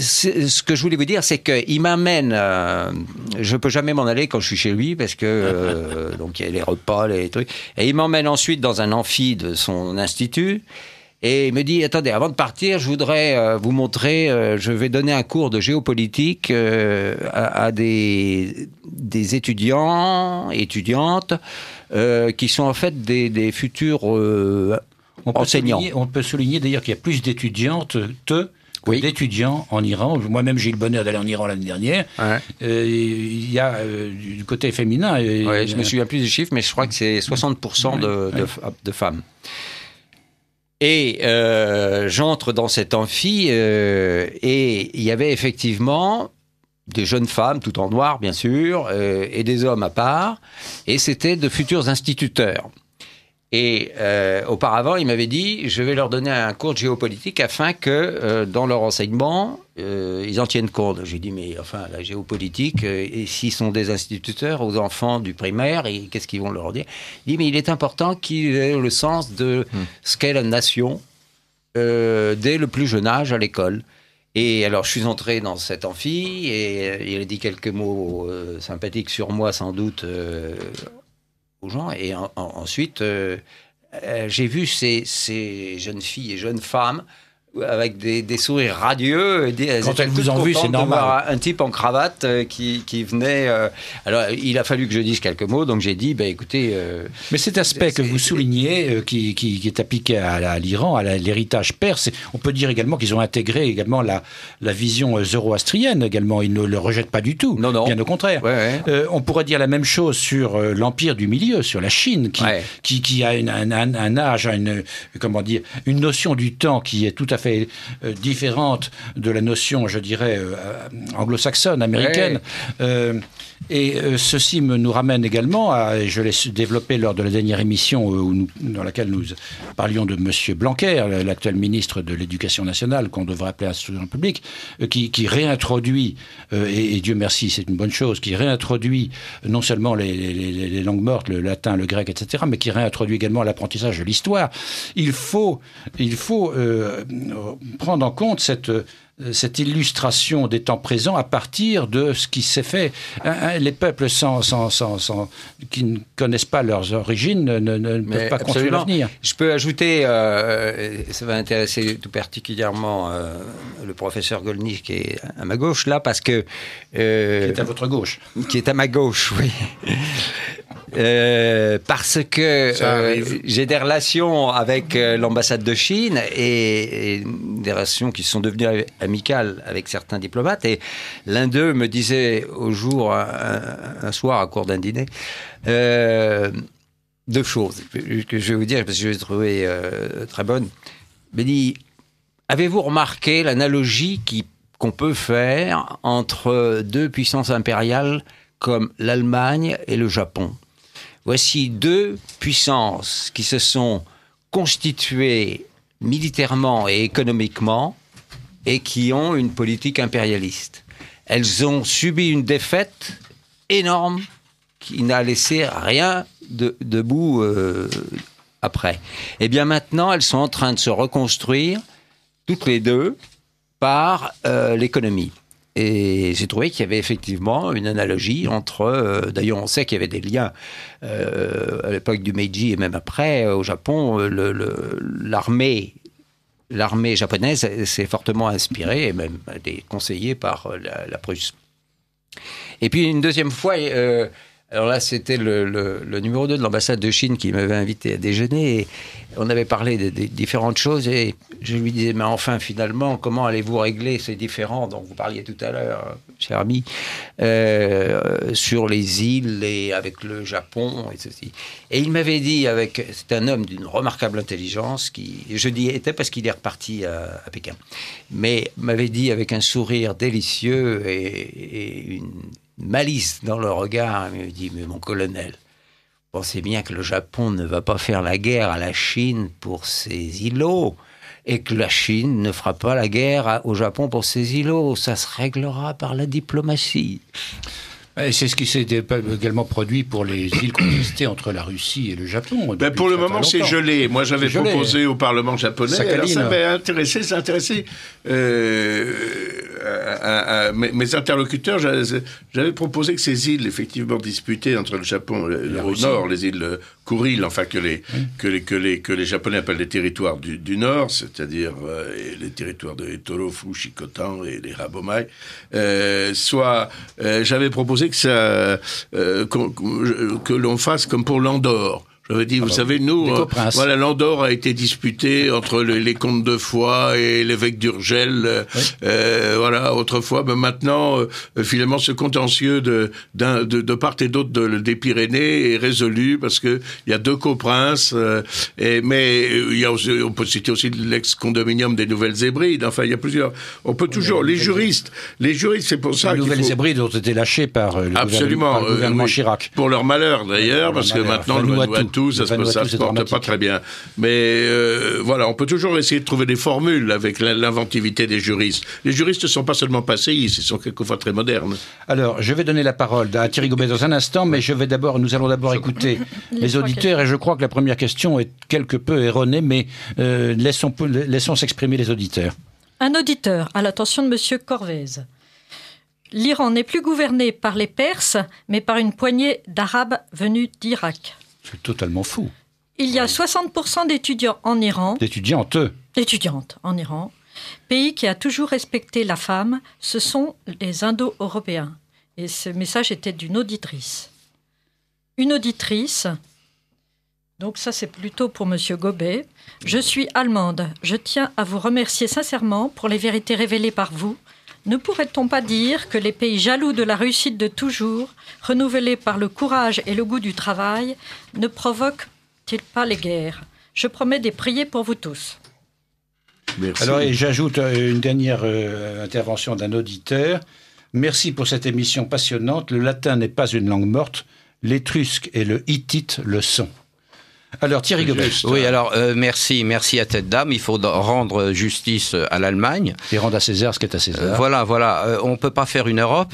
ce que je voulais vous dire, c'est qu'il m'amène. Euh, je peux jamais m'en aller quand je suis chez lui parce que euh, donc il y a les repas, les trucs. Et il m'emmène ensuite dans un amphi de son institut. Et il me dit, attendez, avant de partir, je voudrais euh, vous montrer, je vais donner un cours de géopolitique à, des, des étudiants, étudiantes, qui sont en fait des, des futurs enseignants. on peut souligner d'ailleurs qu'il y a plus d'étudiantes d'étudiants en Iran. Moi-même, j'ai eu le bonheur d'aller en Iran l'année dernière. Euh, il y a euh, du côté féminin. Ouais, je me souviens plus du chiffre, mais je crois que c'est 60% de, de, femmes. Et euh, j'entre dans cet amphi et il y avait effectivement des jeunes femmes, tout en noir bien sûr, et des hommes à part, et c'était de futurs instituteurs. Et euh, auparavant, il m'avait dit, je vais leur donner un cours de géopolitique afin que euh, dans leur enseignement, euh, ils en tiennent compte. J'ai dit, mais enfin, la géopolitique, et s'ils sont des instituteurs aux enfants du primaire, et qu'est-ce qu'ils vont leur dire? Il dit, mais il est important qu'ils aient le sens de hmm. ce qu'est la nation dès le plus jeune âge à l'école. Et alors, je suis entré dans cet amphi et il a dit quelques mots sympathiques sur moi, sans doute, aux gens. Et ensuite, euh, euh, j'ai vu ces, ces, jeunes filles et jeunes femmes avec des, des, sourires radieux. Des, Quand elles vous ont vu, c'est normal. Un type en cravate euh, qui, qui venait. Euh, alors, il a fallu que je dise quelques mots, donc j'ai dit, bah, écoutez. Euh, Mais cet aspect que vous soulignez, qui, qui, qui, est appliqué à, l'Iran, à l'héritage perse, on peut dire également qu'ils ont intégré également la, la vision zoroastrienne également. Ils ne le rejettent pas du tout. Non, non. Bien au contraire. on pourrait dire la même chose sur l'empire du milieu, sur la Chine, qui, qui, qui, a une, un, un, âge, une, comment dire, une notion du temps qui est tout à fait euh, différente de la notion, je dirais, euh, anglo-saxonne, américaine. Euh, et ceci me, nous ramène également à, et je l'ai développé lors de la dernière émission dans laquelle nous parlions de M. Blanquer, l'actuel ministre de l'Éducation nationale, qu'on devrait appeler institution public, qui, qui réintroduit, et, Dieu merci, c'est une bonne chose, qui réintroduit non seulement les, les, langues mortes, le latin, le grec, etc., mais qui réintroduit également l'apprentissage de l'histoire. Il faut, il faut prendre en compte cette, cette illustration des temps présents à partir de ce qui s'est fait. Les peuples sans, sans, sans, qui ne connaissent pas leurs origines ne, ne, peuvent pas construire l'avenir. Je peux ajouter, euh, ça va intéresser tout particulièrement euh, le professeur Golnisch qui est à ma gauche là, parce que... Euh, qui est à votre gauche. Qui est à ma gauche, oui. Euh, parce que euh, j'ai des relations avec euh, l'ambassade de Chine et, des relations qui sont devenues amicales avec certains diplomates. Et l'un d'eux me disait au jour, un, soir, à court d'un dîner, deux choses que je vais vous dire parce que je les ai trouvées très bonnes. Il me dit Avez-vous remarqué l'analogie qu'on peut faire entre deux puissances impériales comme l'Allemagne et le Japon? Voici deux puissances qui se sont constituées militairement et économiquement et qui ont une politique impérialiste. Elles ont subi une défaite énorme qui n'a laissé rien de, debout euh, après. Et eh bien maintenant, elles sont en train de se reconstruire, toutes les deux, par euh, l'économie. Et j'ai trouvé qu'il y avait effectivement une analogie entre. Euh, d'ailleurs, on sait qu'il y avait des liens euh, à l'époque du Meiji et même après au Japon. L'armée l'armée japonaise s'est fortement inspirée et même été conseillée par la, Prusse. Et puis une deuxième fois, euh, Alors là, c'était le, numéro 2 de l'ambassade de Chine qui m'avait invité à déjeuner. On avait parlé des différentes choses. Et je lui disais, mais enfin, finalement, comment allez-vous régler ces différends dont vous parliez tout à l'heure, cher ami, euh, sur les îles et avec le Japon et ceci. Et il m'avait dit, avec, c'est un homme d'une remarquable intelligence, qui, je dis était parce qu'il est reparti à, Pékin, mais m'avait dit avec un sourire délicieux et une malice dans le regard. Il me dit, mais mon colonel, pensez bien que le Japon ne va pas faire la guerre à la Chine pour ses îlots et que la Chine ne fera pas la guerre au Japon pour ses îlots? Ça se réglera par la diplomatie. C'est ce qui s'est également produit pour les îles contestées entre la Russie et le Japon. Ben pour le moment, c'est gelé. Moi, j'avais proposé au Parlement japonais. Alors, ça m'avait intéressé, ça intéressé euh, mes, interlocuteurs. J'avais proposé que ces îles, effectivement disputées entre le Japon et le nord, les îles Kuril, enfin que les, que les, que les, que les Japonais appellent les territoires du, du Nord, c'est-à-dire euh, les territoires de Torofu, Shikotan et les Rabomai, euh, soit euh, j'avais proposé que ça euh, que l'on fasse comme pour l'Andorre j'avais dit, vous savez, nous, euh, voilà, l'Andorre a été disputé entre les comtes de Foix et l'évêque d'Urgel, euh, euh, voilà, autrefois. Mais maintenant, finalement, ce contentieux de, de, de, part et d'autre des Pyrénées est résolu parce que il y a deux coprinces. et, mais il y a aussi, on peut citer aussi l'ex-condominium des Nouvelles Hébrides. Enfin, il y a plusieurs. On peut toujours. Les juristes, les juristes, c'est pour ça. Les Nouvelles Hébrides ont été lâchées par le Absolument, gouvernement, Chirac. Pour leur malheur d'ailleurs, parce que maintenant le tout ça, se, se porte pas très bien. Mais euh, voilà, on peut toujours essayer de trouver des formules avec l'inventivité des juristes. Les juristes ne sont pas seulement passéistes, ils sont quelquefois très modernes. Alors, je vais donner la parole à Thierry Gobet dans un instant, mais je vais d'abord, nous allons d'abord écouter les, auditeurs, et je crois que la première question est quelque peu erronée, mais euh, laissons, laissons s'exprimer les auditeurs. Un auditeur, à l'attention de Monsieur Corvez. L'Iran n'est plus gouverné par les Perses, mais par une poignée d'Arabes venus d'Irak. C'est totalement fou. Il y a 60% d'étudiants en Iran. D'étudiantes D'étudiantes en Iran. Pays qui a toujours respecté la femme, ce sont les Indo-Européens. Et ce message était d'une auditrice. Une auditrice, donc ça c'est plutôt pour Monsieur Gobet. Je suis allemande. Je tiens à vous remercier sincèrement pour les vérités révélées par vous ne pourrait-on pas dire que les pays jaloux de la réussite de toujours, renouvelés par le courage et le goût du travail, ne provoquent-ils pas les guerres? Je promets de prier pour vous tous. Merci. Alors, et j'ajoute euh, une dernière euh, intervention d'un auditeur. Merci pour cette émission passionnante. Le latin n'est pas une langue morte. L'étrusque et le hittite le sont. Alors Thierry Gobet. Oui, alors euh, merci, merci à cette dame. Il faut rendre justice à l'Allemagne. Et rendre à César ce qui est à César. Euh, voilà, voilà. Euh, on peut pas faire une Europe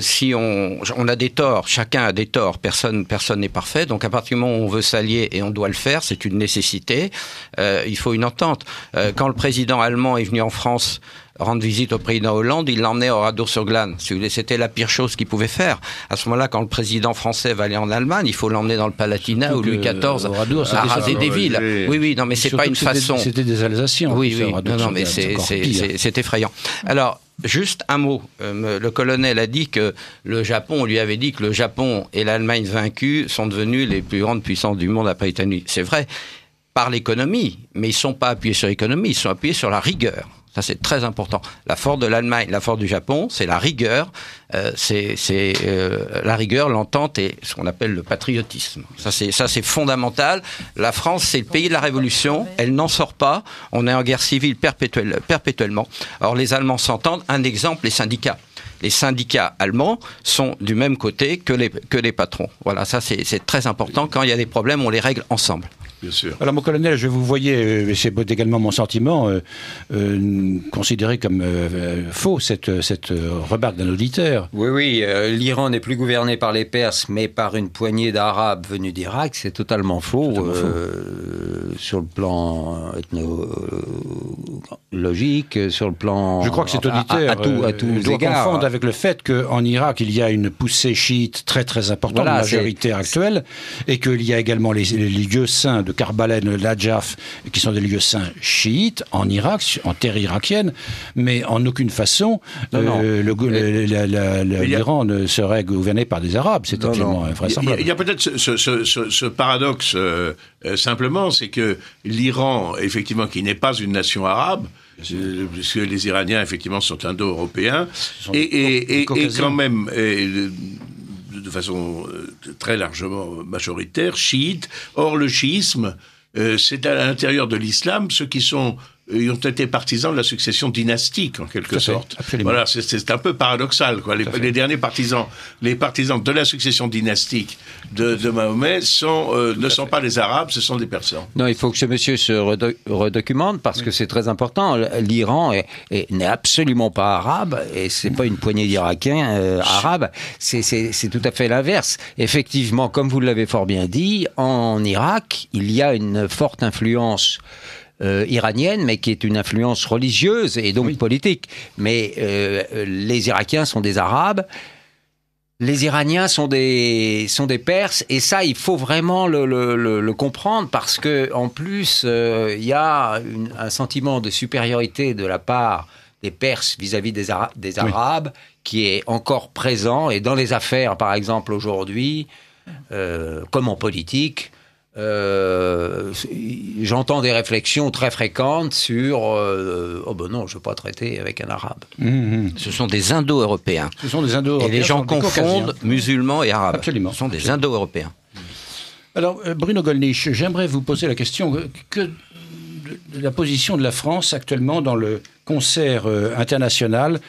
si on, on a des torts. Chacun a des torts. Personne, personne n'est parfait. Donc à partir du moment où on veut s'allier et on doit le faire, c'est une nécessité. il faut une entente. quand le président allemand est venu en France rendre visite au président Hollande, il l'emmenait au Radour-sur-Glane. C'était la pire chose qu'il pouvait faire. À ce moment-là, quand le président français va aller en Allemagne, il faut l'emmener dans le Palatinat où Louis XIV a rasé des villes. Oui, oui, non, mais c'est pas une façon. C'était des Alsaciens. Oui, oui, non, non, mais c'est effrayant. Alors, Juste un mot. Euh, le colonel a dit que le Japon, on lui avait dit que le Japon et l'Allemagne vaincus sont devenus les plus grandes puissances du monde après l'Italie. C'est vrai par l'économie, mais ils ne sont pas appuyés sur l'économie, ils sont appuyés sur la rigueur. Ça, c'est très important. La force de l'Allemagne, la force du Japon, c'est la rigueur. Euh, c'est euh, la rigueur, l'entente et ce qu'on appelle le patriotisme. Ça, c'est ça, c'est fondamental. La France, c'est le pays de la Révolution. Elle n'en sort pas. On est en guerre civile perpétuelle, perpétuellement. Or, les Allemands s'entendent. Un exemple, les syndicats les syndicats allemands sont du même côté que les, que les patrons. Voilà, ça c'est très important. Quand il y a des problèmes, on les règle ensemble. Bien sûr. Alors, mon colonel, je vous voyais, euh, et c'est également mon sentiment, euh, euh considéré comme euh, faux cette, cette remarque d'un auditeur. Oui, oui, l'Iran n'est plus gouverné par les Perses, mais par une poignée d'Arabes venus d'Irak. C'est totalement faux, sur le plan ethnologique, sur le plan. Je crois que cet auditeur à, tout, à doit confondre avec le fait qu'en Irak, il y a une poussée chiite très très importante, majoritaire actuelle, et qu'il y a également les, les lieux saints de Karbala et de Najaf, qui sont des lieux saints chiites en Irak, en terre irakienne, mais en aucune façon l'Iran ne serait gouverné par des Arabes. C'est absolument invraisemblable. Il y a, peut-être ce, paradoxe simplement, c'est que l'Iran, effectivement, qui n'est pas une nation arabe, puisque les Iraniens, effectivement, sont indo-européens, et, et, quand même, de façon euh, très largement majoritaire, chiite. Or, le chiisme, euh, c'est à l'intérieur de l'islam ceux qui sont ils ont été partisans de la succession dynastique en quelque sorte. voilà, c'est un peu paradoxal. Quoi. Les, derniers partisans, les partisans de la succession dynastique de, de Mahomet sont, euh, ne sont pas les Arabes, ce sont des Persans. Non, il faut que ce monsieur se redocumente parce que c'est très important. L'Iran n'est absolument pas arabe et c'est pas une poignée d'Irakiens euh, arabes. C'est tout à fait l'inverse. Effectivement, comme vous l'avez fort bien dit, en Irak, il y a une forte influence euh, iranienne, mais qui est une influence religieuse et donc politique. Mais euh, les Irakiens sont des Arabes. Les Iraniens sont des, sont des Perses, et ça, il faut vraiment le, le, comprendre parce que, en plus, euh, il y a un sentiment de supériorité de la part des Perses vis-à-vis des, des, Arabes qui est encore présent. Et dans les affaires, par exemple, aujourd'hui, comme en politique, euh, j'entends des réflexions très fréquentes sur euh, oh ben non, je ne veux pas traiter avec un arabe. Mmh, mmh. Ce sont des Indo-Européens. Ce sont des Indo-Européens. Et les gens confondent musulmans et arabes. Absolument. Ce sont des Indo-Européens. Alors, euh, Bruno Gollnisch, j'aimerais vous poser la question que de la position de la France actuellement dans le concert international.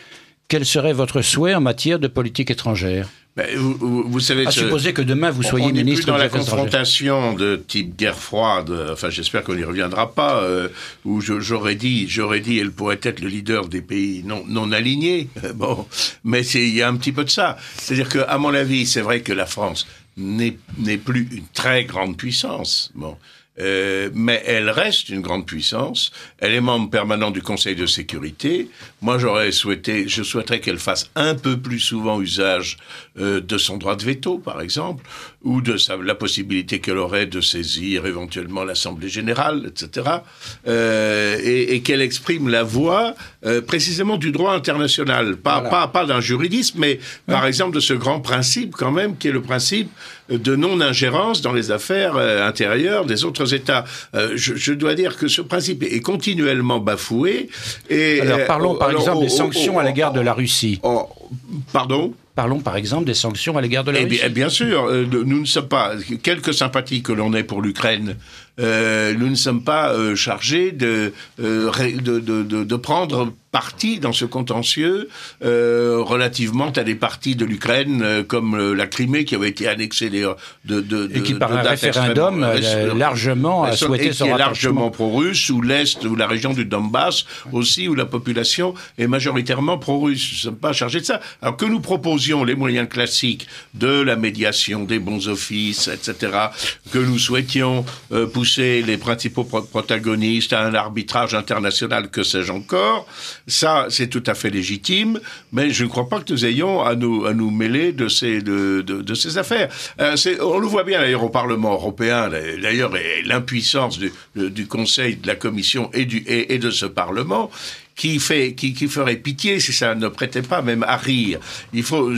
Quel serait votre souhait en matière de politique étrangère? Ben, vous, savez, à supposer que demain vous soyez on ministre plus dans la confrontation de type guerre froide. Enfin, j'espère qu'on n'y reviendra pas. Euh, où j'aurais dit, j'aurais dit, elle pourrait être le leader des pays non, non alignés. bon, mais il y a un petit peu de ça. C'est-à-dire que, à mon avis, c'est vrai que la France n'est plus une très grande puissance. Bon. Euh, mais elle reste une grande puissance. Elle est membre permanent du Conseil de sécurité. Moi, j'aurais souhaité, je souhaiterais qu'elle fasse un peu plus souvent usage euh, de son droit de veto, par exemple, ou de sa, la possibilité qu'elle aurait de saisir éventuellement l'Assemblée générale, etc. Euh, et, et qu'elle exprime la voix précisément du droit international, pas pas, pas d'un juridisme, mais par exemple de ce grand principe quand même, qui est le principe de non-ingérence dans les affaires euh, intérieures des autres États. Euh, je, je, dois dire que ce principe est continuellement bafoué. Et, Alors parlons par exemple des sanctions à l'égard de la Russie. pardon? Parlons par exemple des sanctions à l'égard de la eh Russie. Bien, bien sûr, nous ne sommes pas, quelques sympathies que l'on ait pour l'Ukraine, euh, nous ne sommes pas euh, chargés de, euh, de, de, de, prendre parti dans ce contentieux relativement à des parties de l'Ukraine comme la Crimée qui avait été annexée de, de, et qui par un référendum largement a souhaité et qui est largement pro-russe ou l'est ou la région du Donbass aussi où la population est majoritairement pro-russe. Nous ne sommes pas chargés de ça. Alors que nous proposions les moyens classiques de la médiation, des bons offices, etc., que nous souhaitions pousser les principaux protagonistes à un arbitrage international, que sais-je encore. Ça, c'est tout à fait légitime, mais je ne crois pas que nous ayons à nous, à nous mêler de ces, de, de, ces affaires. Euh, on le voit bien d'ailleurs au Parlement européen, d'ailleurs, l'impuissance du, du, Conseil, de la Commission et, du, et de ce Parlement qui fait, qui, qui, ferait pitié si ça ne prêtait pas même à rire? Il faut,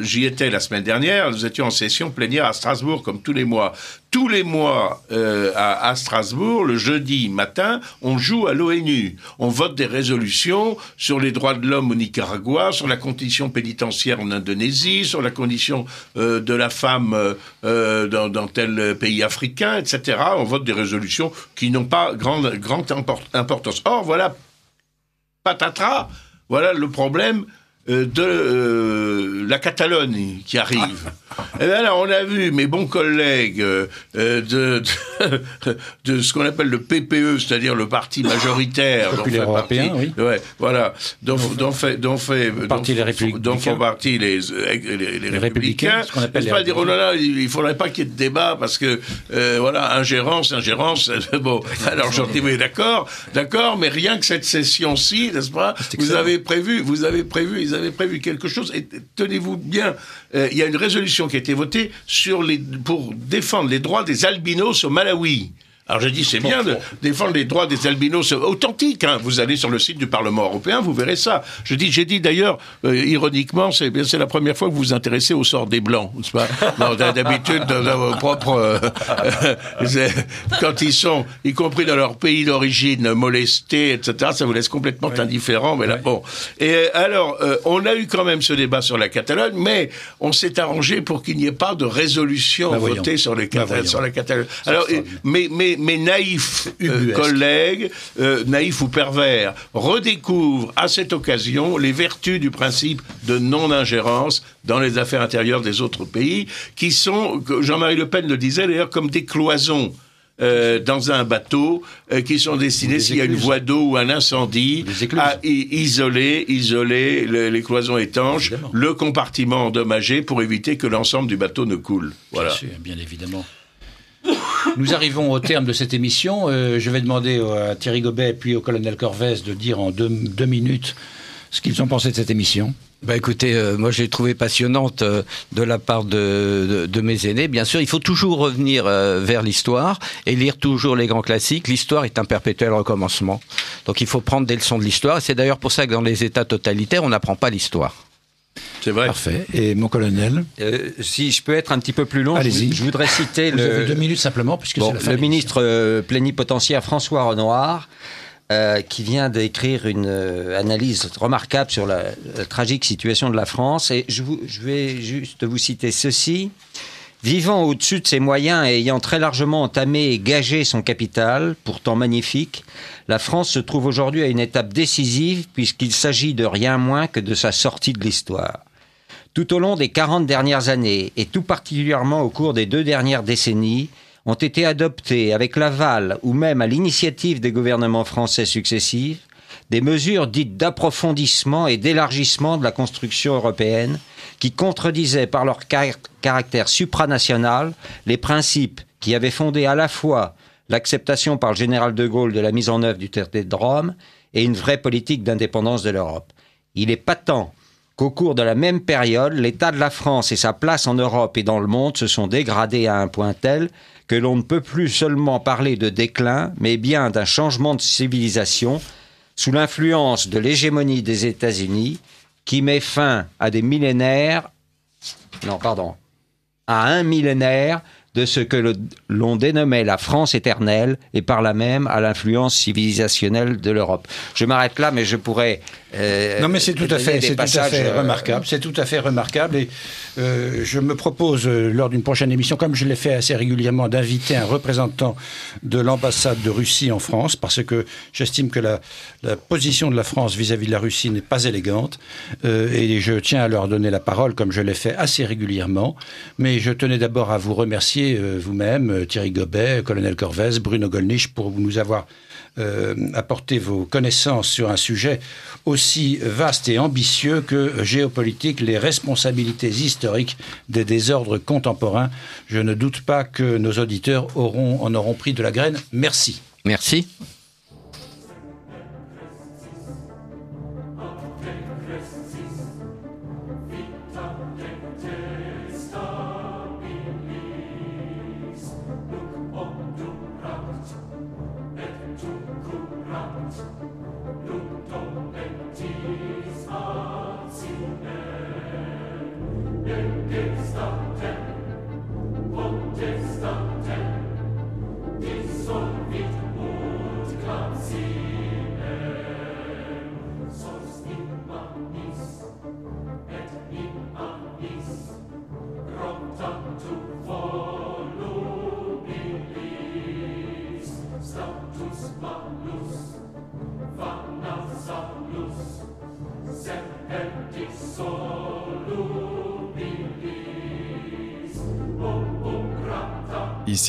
j'y étais la semaine dernière. Nous étions en session plénière à Strasbourg comme tous les mois. Tous les mois euh, à, à, Strasbourg, le jeudi matin, on joue à l'ONU. On vote des résolutions sur les droits de l'homme au Nicaragua, sur la condition pénitentiaire en Indonésie, sur la condition euh, de la femme euh, euh dans, dans, tel pays africain, etc. On vote des résolutions qui n'ont pas grande, grande importance. Or, voilà patatras, voilà le problème de euh, la Catalogne qui arrive. Et eh bien là, on a vu mes bons collègues euh, de, de, ce qu'on appelle le PPE, c'est-à-dire le parti majoritaire. Populaire européen, oui. Ouais, voilà. Dont, dont fait, dont fait, parti dont, les dont font partie les, les, les, républicains. Ce qu'on appelle les pas dire, oh là là, il ne faudrait pas qu'il y ait de débat parce que, voilà, ingérence, ingérence, bon. Alors, j'en dis, oui, d'accord, d'accord, mais rien que cette session-ci, n'est-ce pas, vous avez prévu, vous avez prévu, ils avaient prévu quelque chose, et tenez-vous bien, il y a une résolution qui a été votée sur pour défendre les droits des albinos au Malawi. Alors j'ai dit, c'est bien de défendre les droits des albinos authentiques. Hein. Vous allez sur le site du Parlement européen, vous verrez ça. Je dis, j'ai dit d'ailleurs, euh, ironiquement, c'est la première fois que vous vous intéressez au sort des blancs, n'est-ce pas? D'habitude, dans vos propres, euh, quand ils sont, y compris dans leur pays d'origine, molestés, etc. Ça vous laisse complètement indifférent. Mais là, bon. Et alors, euh, on a eu quand même ce débat sur la Catalogne, mais on s'est arrangé pour qu'il n'y ait pas de résolution bah, votée sur, les sur la Catalogne. Alors, mais, mais mes, naïfs euh, collègues, euh, naïfs ou pervers, redécouvrent à cette occasion les vertus du principe de non-ingérence dans les affaires intérieures des autres pays, qui sont, Jean-Marie Le Pen le disait d'ailleurs, comme des cloisons. Euh, dans un bateau qui sont destinés s'il y a une voie d'eau ou un incendie à isoler, isoler les cloisons étanches, le compartiment endommagé pour éviter que l'ensemble du bateau ne coule. Voilà. bien évidemment. Nous arrivons au terme de cette émission. Euh, je vais demander à Thierry Gobet puis au colonel Corvès de dire en deux, minutes ce qu'ils ont pensé de cette émission. Bah écoutez, euh, moi j'ai trouvé passionnante euh, de la part de, de, mes aînés. Bien sûr, il faut toujours revenir vers l'histoire et lire toujours les grands classiques. L'histoire est un perpétuel recommencement. Donc il faut prendre des leçons de l'histoire. C'est d'ailleurs pour ça que dans les États totalitaires, on n'apprend pas l'histoire. C'est vrai. Parfait. Et mon colonel euh, Si je peux être un petit peu plus long, je, je, voudrais citer Vous le, avez deux minutes simplement, puisque bon, le ministre euh, plénipotentiaire François Renoir. Euh, qui vient d'écrire une analyse remarquable sur la, tragique situation de la France. Et je, je vais juste vous citer ceci. Vivant au-dessus de ses moyens et ayant très largement entamé et gagé son capital, pourtant magnifique, la France se trouve aujourd'hui à une étape décisive puisqu'il s'agit de rien moins que de sa sortie de l'histoire. Tout au long des 40 dernières années, et tout particulièrement au cours des deux dernières décennies, ont été adoptées avec l'aval ou même à l'initiative des gouvernements français successifs des mesures dites d'approfondissement et d'élargissement de la construction européenne qui contredisaient par leur caractère supranational les principes qui avaient fondé à la fois l'acceptation par le général de Gaulle de la mise en œuvre du traité de Rome et une vraie politique d'indépendance de l'Europe. Il est patent qu'au cours de la même période, l'état de la France et sa place en Europe et dans le monde se sont dégradés à un point tel que l'on ne peut plus seulement parler de déclin, mais bien d'un changement de civilisation sous l'influence de l'hégémonie des États-Unis qui met fin à des millénaires, non, pardon, à un millénaire de ce que l'on dénommait la France éternelle et par là même à l'influence civilisationnelle de l'Europe. Je m'arrête là, mais je pourrais. Euh, non, mais c'est tout à fait, c'est tout à fait euh, remarquable. C'est tout à fait remarquable et euh, je me propose lors d'une prochaine émission, comme je l'ai fait assez régulièrement, d'inviter un représentant de l'ambassade de Russie en France, parce que j'estime que la, la, position de la France vis-à-vis -vis de la Russie n'est pas élégante et je tiens à leur donner la parole, comme je l'ai fait assez régulièrement. Mais je tenais d'abord à vous remercier euh, vous-même, euh, Thierry Gobet, colonel Corvès, Bruno Gollnisch, pour nous avoir euh, apporté vos connaissances sur un sujet aussi vaste et ambitieux que géopolitique, les responsabilités historiques des désordres contemporains. Je ne doute pas que nos auditeurs auront, en auront pris de la graine. Merci. Merci.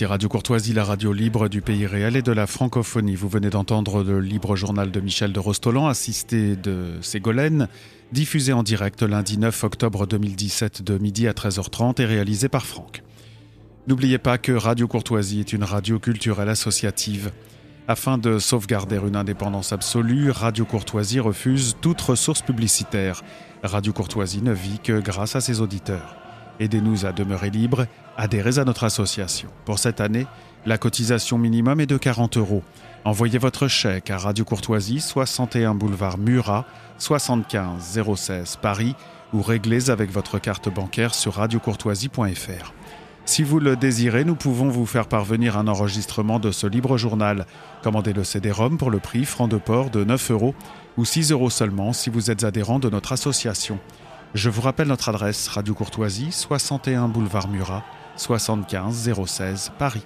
Radio Courtoisie, la radio libre du pays réel et de la francophonie. Vous venez d'entendre le libre journal de Michel de Rostolan, assisté de Ségolène, diffusé en direct lundi 9 octobre 2017 de midi à 13h30 et réalisé par Franck. N'oubliez pas que Radio Courtoisie est une radio culturelle associative. Afin de sauvegarder une indépendance absolue, Radio Courtoisie refuse toute ressource publicitaire. Radio Courtoisie ne vit que grâce à ses auditeurs. Aidez-nous à demeurer libres, adhérez à notre association. Pour cette année, La cotisation minimum est de 40 euros. Envoyez votre chèque à Radio Courtoisie, 61 boulevard Murat, 75 016 Paris, ou réglez avec votre carte bancaire sur radiocourtoisie.fr. Si vous le désirez, nous pouvons vous faire parvenir un enregistrement de ce libre journal. Commandez le CD-ROM pour le prix franc de port de 9 euros ou 6 euros seulement si vous êtes adhérent de notre association. Je vous rappelle notre adresse Radio Courtoisie, 61 boulevard Murat, 75 016 Paris.